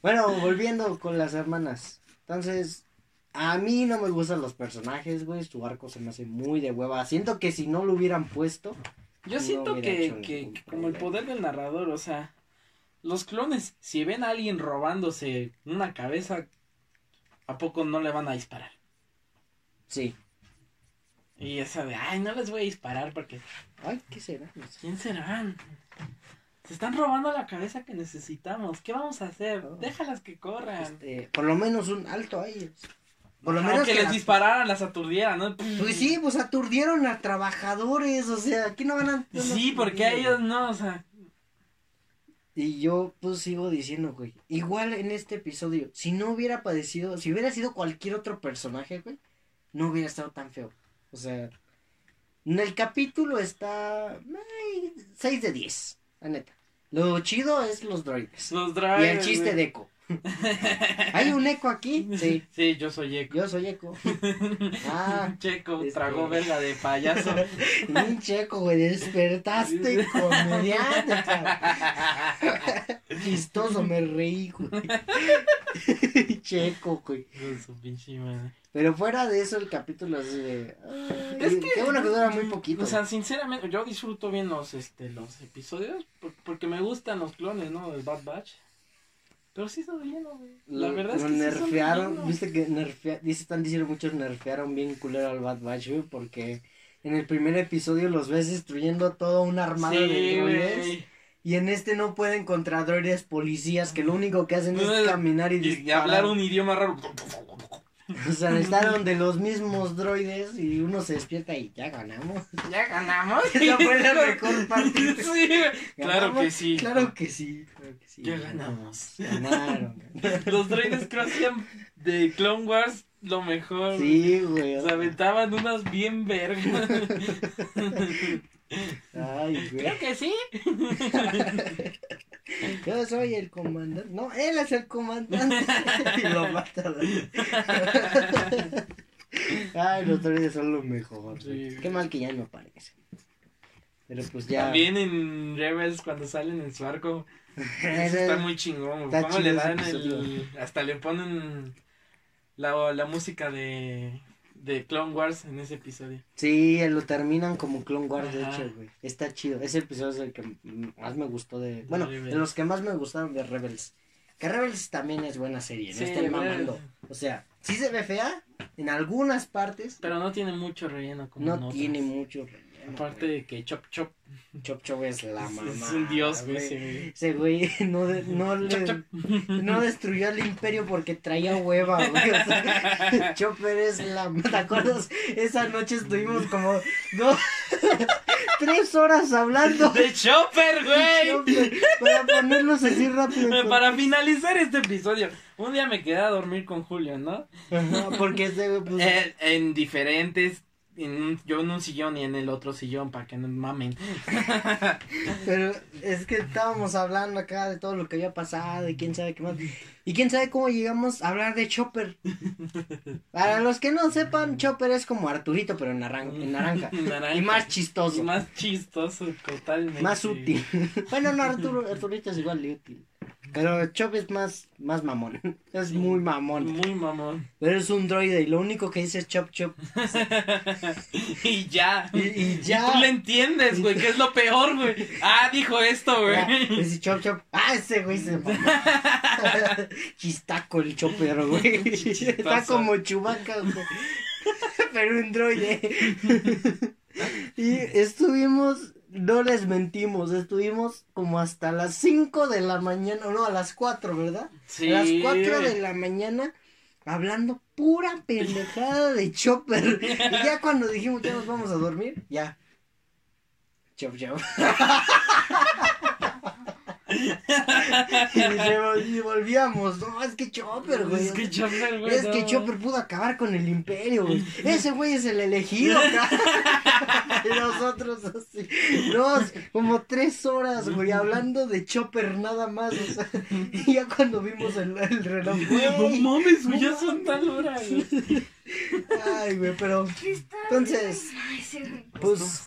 Bueno, volviendo con las hermanas. Entonces, a mí no me gustan los personajes, güey. Su arco se me hace muy de hueva. Siento que si no lo hubieran puesto. Yo No siento que, que, como el poder del narrador, o sea, los clones, si ven a alguien robándose una cabeza, ¿a poco no le van a disparar? Sí. Y esa de, ay, no les voy a disparar porque, Ay, ¿qué será? No sé. ¿quién serán? Se están robando la cabeza que necesitamos. ¿Qué vamos a hacer? Oh. Déjalas que corran. Este, por lo menos un alto a ellos. Por lo menos que les las- dispararan, las aturdieran, ¿no? Pues sí, pues aturdieron a trabajadores, o sea, aquí no van a... Sí, porque a ellos no, o sea, Y yo pues sigo diciendo, güey, igual en este episodio, si no hubiera padecido, si hubiera sido cualquier otro personaje, güey, no hubiera estado tan feo. O sea, en el capítulo está ay, 6 de 10, la neta. Lo chido es los droides. los Y drivers. el chiste de eco. ¿Hay un eco aquí? Sí, Sí, yo soy Eco. yo soy eco. Ah, Checo, Este- tragó verga de payaso. un checo, güey, despertaste comediante. Chistoso, me reí, güey. Checo, güey. Con su pinche madre. Pero fuera de eso, el capítulo es de. ay, Es que- Qué bueno que dura muy poquito. O sea, sinceramente, yo disfruto bien los, este, los episodios por- porque me gustan los clones, ¿no? Del Bad Batch. Pero sí son lleno, güey. La Lo- verdad es lo que sí son nerfearon. Viste que nerfea, dice, están diciendo muchos nerfearon bien culero al Bad Batch, güey, porque en el primer episodio los ves destruyendo toda una armada de droides. Y en este no pueden contra droides policías que lo único que hacen es caminar y, Y, y hablar un idioma raro. O sea, están de los mismos droides y uno se despierta y ya ganamos. Ya ganamos. La mejor parte. Sí, güey. Claro que sí. Claro que sí. Claro que sí. Ya ganamos. Ganaron. Los droides creo hacían de Clone Wars lo mejor. Sí, güey. Se aventaban unas bien vergas. Ay, güey. Creo que sí. Yo soy el comandante. No, él es el comandante. y lo matan. Ay, los droides son lo mejor. Sí. Qué mal que ya no aparecen. Pero pues ya. También en Rebels cuando salen en su arco. Eso está muy chingón. Está ¿Cómo le dan el. Hasta le ponen la, la música de. De Clone Wars en ese episodio. Sí, lo terminan como Clone Wars, de hecho, güey. Está chido. Ese episodio es el que más me gustó de. Bueno, de los que más me gustaron de Rebels. Que Rebels también es buena serie, no estén mamando. O sea, sí se ve fea en algunas partes. Pero no tiene mucho relleno como en no otras. tiene mucho relleno. Aparte de que Chop Chop Chop Chop es la mamá. es un dios, güey. ese güey. Ese güey no, no, le- Chop Chop. no destruyó el imperio porque traía hueva, güey. O sea, Chopper es la... ¿Te acuerdas? Esa noche estuvimos como dos, tres horas hablando. ¡De Chopper, güey! Chopper, para ponerlos así rápido. Para finalizar este episodio, un día me quedé a dormir con Julio, ¿no? Ajá, porque ese pues, Eh, en diferentes, en un- yo en un sillón y en el otro sillón, para que no mamen. Pero es que estábamos hablando acá de todo lo que había pasado y quién sabe qué más. Y quién sabe cómo llegamos a hablar de Chopper. Para los que no sepan, Chopper es como Arturito, pero en, narran- en naranja. Naranja. Y más chistoso. Y más chistoso, totalmente. Más útil. bueno, no, Arturo, Arturito es igual de útil. Pero Chop es más, más mamón. Es Sí. muy mamón. Muy mamón. Pero es un droide y lo único que dice es Chop Chop. y ya. Y, y ya. Tú le entiendes, güey, que es lo peor, güey. Ah, dijo esto, güey. Dice Chop Chop. Ah, ese güey se mamó. Chistaco el chopper, güey. Está como chubaca, güey. Pero un droide. y estuvimos, no les mentimos, estuvimos como hasta las 5 de la mañana, no, a las 4, ¿verdad? Sí. A las 4 de la mañana hablando pura pendejada de Chopper. Y ya cuando dijimos ya nos vamos a dormir, ya. Chop chop. y, volvíamos, no, es que Chopper, güey. Es que Chopper, güey. Es no. que Chopper pudo acabar con el imperio, güey. Ese güey es el elegido. Y nosotros así. No, como tres horas, güey, hablando de Chopper nada más. O sea, y ya cuando vimos el, el reloj, No güey. mames, güey, ya son tal hora, güey. Ay, güey, pero. Entonces, sí, güey. pues,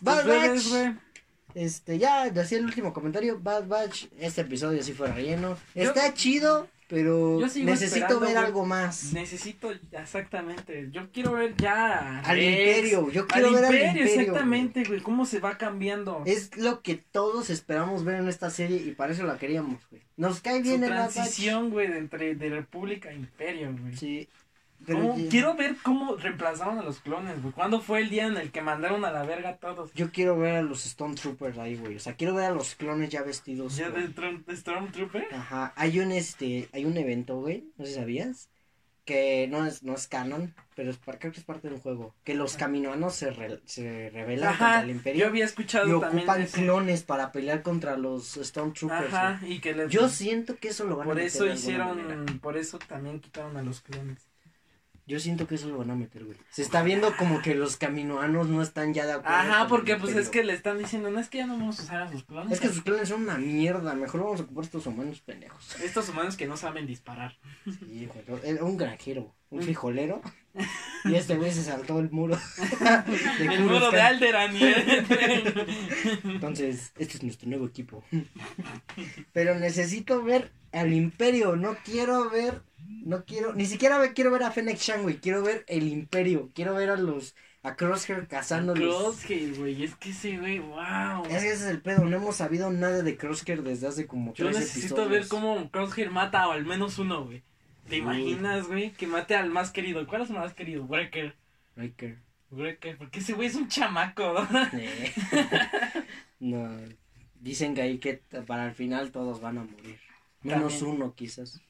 Este, ya, decía el último comentario. Bad Batch, este episodio sí fue relleno. Yo- Está chido, pero necesito ver algo más. Necesito, exactamente. Yo quiero ver ya. Al Rex, imperio, yo quiero al ver al imperio, imperio, exactamente, güey. Cómo se va cambiando. Es lo que todos esperamos ver en esta serie y para eso la queríamos, güey. Nos cae bien Su el transición, güey, de entre de República a Imperio, güey. Sí. Pero ¿Cómo- ya- Quiero ver cómo reemplazaron a los clones, güey. ¿Cuándo fue el día en el que mandaron a la verga a todos? Yo quiero ver a los Stormtroopers ahí, güey. O sea, quiero ver a los clones ya vestidos. ¿Ya de, Stormtrooper? Ajá. Hay un este, hay un evento, güey. No sé si sabías. Que no es, no es canon, pero es, creo que es parte de un juego. Que los caminoanos se, re- se rebelan contra Ajá, el yo imperio. había Y escuchado también ocupan clones para pelear contra los Stormtroopers. Ajá, y que les... Yo siento que eso lo van a Por eso hicieron, por eso también quitaron a los clones. Yo siento que eso lo van a meter, güey. Se está viendo como que los caminoanos no están ya de acuerdo. Ajá, porque pues es que le están diciendo, no es que ya no vamos a usar a sus clones. Es que sus clones son una mierda. Mejor vamos a ocupar estos humanos pendejos. Estos humanos que no saben disparar. Sí, güey, un granjero, un Mm. frijolero. Y este güey se saltó el muro. de El muro de. Alderan. Entonces, este es nuestro nuevo equipo. Pero necesito ver al Imperio. No quiero ver. No quiero. Ni siquiera quiero ver a Fennec Shang, güey. Quiero ver el Imperio. Quiero ver a los. A Crosshair cazándolos. Crosshair, güey, es que ese güey, wow. Es que ese es el pedo. No hemos sabido nada de Crosshair desde hace como Yo tres necesito episodios. ver cómo Crosshair mata a al menos uno, güey. ¿Te Uy. imaginas, güey? Que mate al más querido. ¿Cuál es el más querido? Wrecker. Riker. Wrecker, porque ese güey es un chamaco. Eh. no. Dicen que ahí que para el final todos van a morir. Menos También. uno, quizás.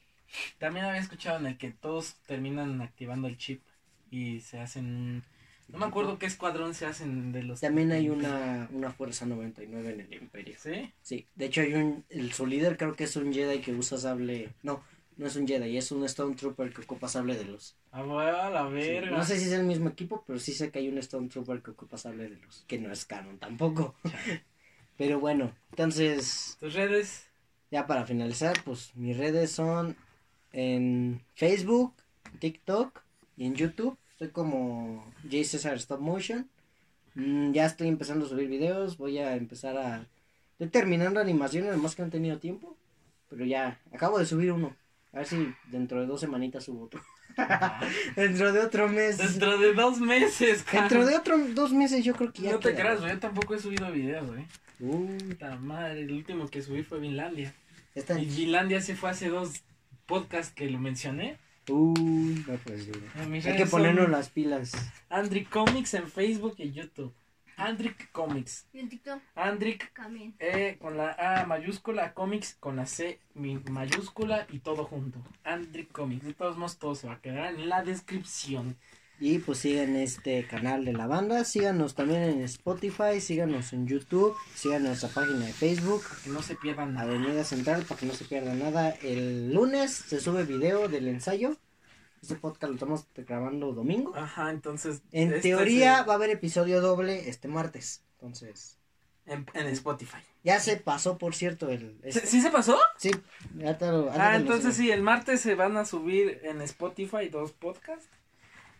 También había escuchado en el que todos terminan activando el chip y se hacen un... No me acuerdo qué escuadrón se hacen de los... También hay una, una Fuerza 99 en el Imperio. ¿Sí? Sí, de hecho hay un, el, su líder creo que es un Jedi que usa sable, no, no es un Jedi, es un Stormtrooper que ocupa sable de luz. Ah, bueno, la Sí, verga. No sé si es el mismo equipo, pero sí sé que hay un Stormtrooper que ocupa sable de luz, que no es canon tampoco. Pero bueno, entonces, ¿Tus redes? ya para finalizar, pues mis redes son en Facebook, TikTok y en YouTube. Estoy como J. Cesar Stop Motion. Mm, ya estoy empezando a subir videos. Voy a empezar a. Estoy terminando animaciones, además que no he tenido tiempo. Pero ya, acabo de subir uno. A ver si dentro de dos semanitas subo otro. dentro de otro mes. Dentro de dos meses, Dentro cabrón. de otro dos meses yo creo que ya. No te queda. creas, güey. Yo tampoco he subido videos, güey. Puta madre, el último que subí fue Vinlandia. está- Y Vinlandia se fue hace dos podcasts que lo mencioné. Uy, no pues mis Hay que ponernos son las pilas. Andric Comics en Facebook y YouTube. Andric Comics. Y en TikTok Andric también. E con la A mayúscula, Comics con la C mi- mayúscula y todo junto. Andric Comics. De todos modos, todo se va a quedar en la descripción. Y pues sigan este canal de la banda, síganos también en Spotify, síganos en YouTube, sigan nuestra página de Facebook, Que no se pierdan nada. Avenida Central, para que no se pierda nada. El lunes se sube video del ensayo. Este podcast lo estamos grabando domingo. Ajá, entonces. En este teoría va a haber episodio doble este martes. Entonces, en, en Spotify. ya se pasó, por cierto, el... ¿Sí, este- sí se pasó? Sí, ya te lo- Ah, entonces sí, el martes se van a subir en Spotify dos podcasts.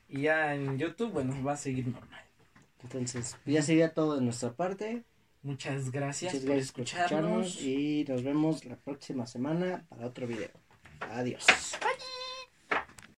Y ya en YouTube, bueno, va a seguir normal. Entonces, ya sería todo de nuestra parte. Muchas gracias, Muchas por gracias por escucharnos y nos vemos la próxima semana para otro video. Adiós. Oye.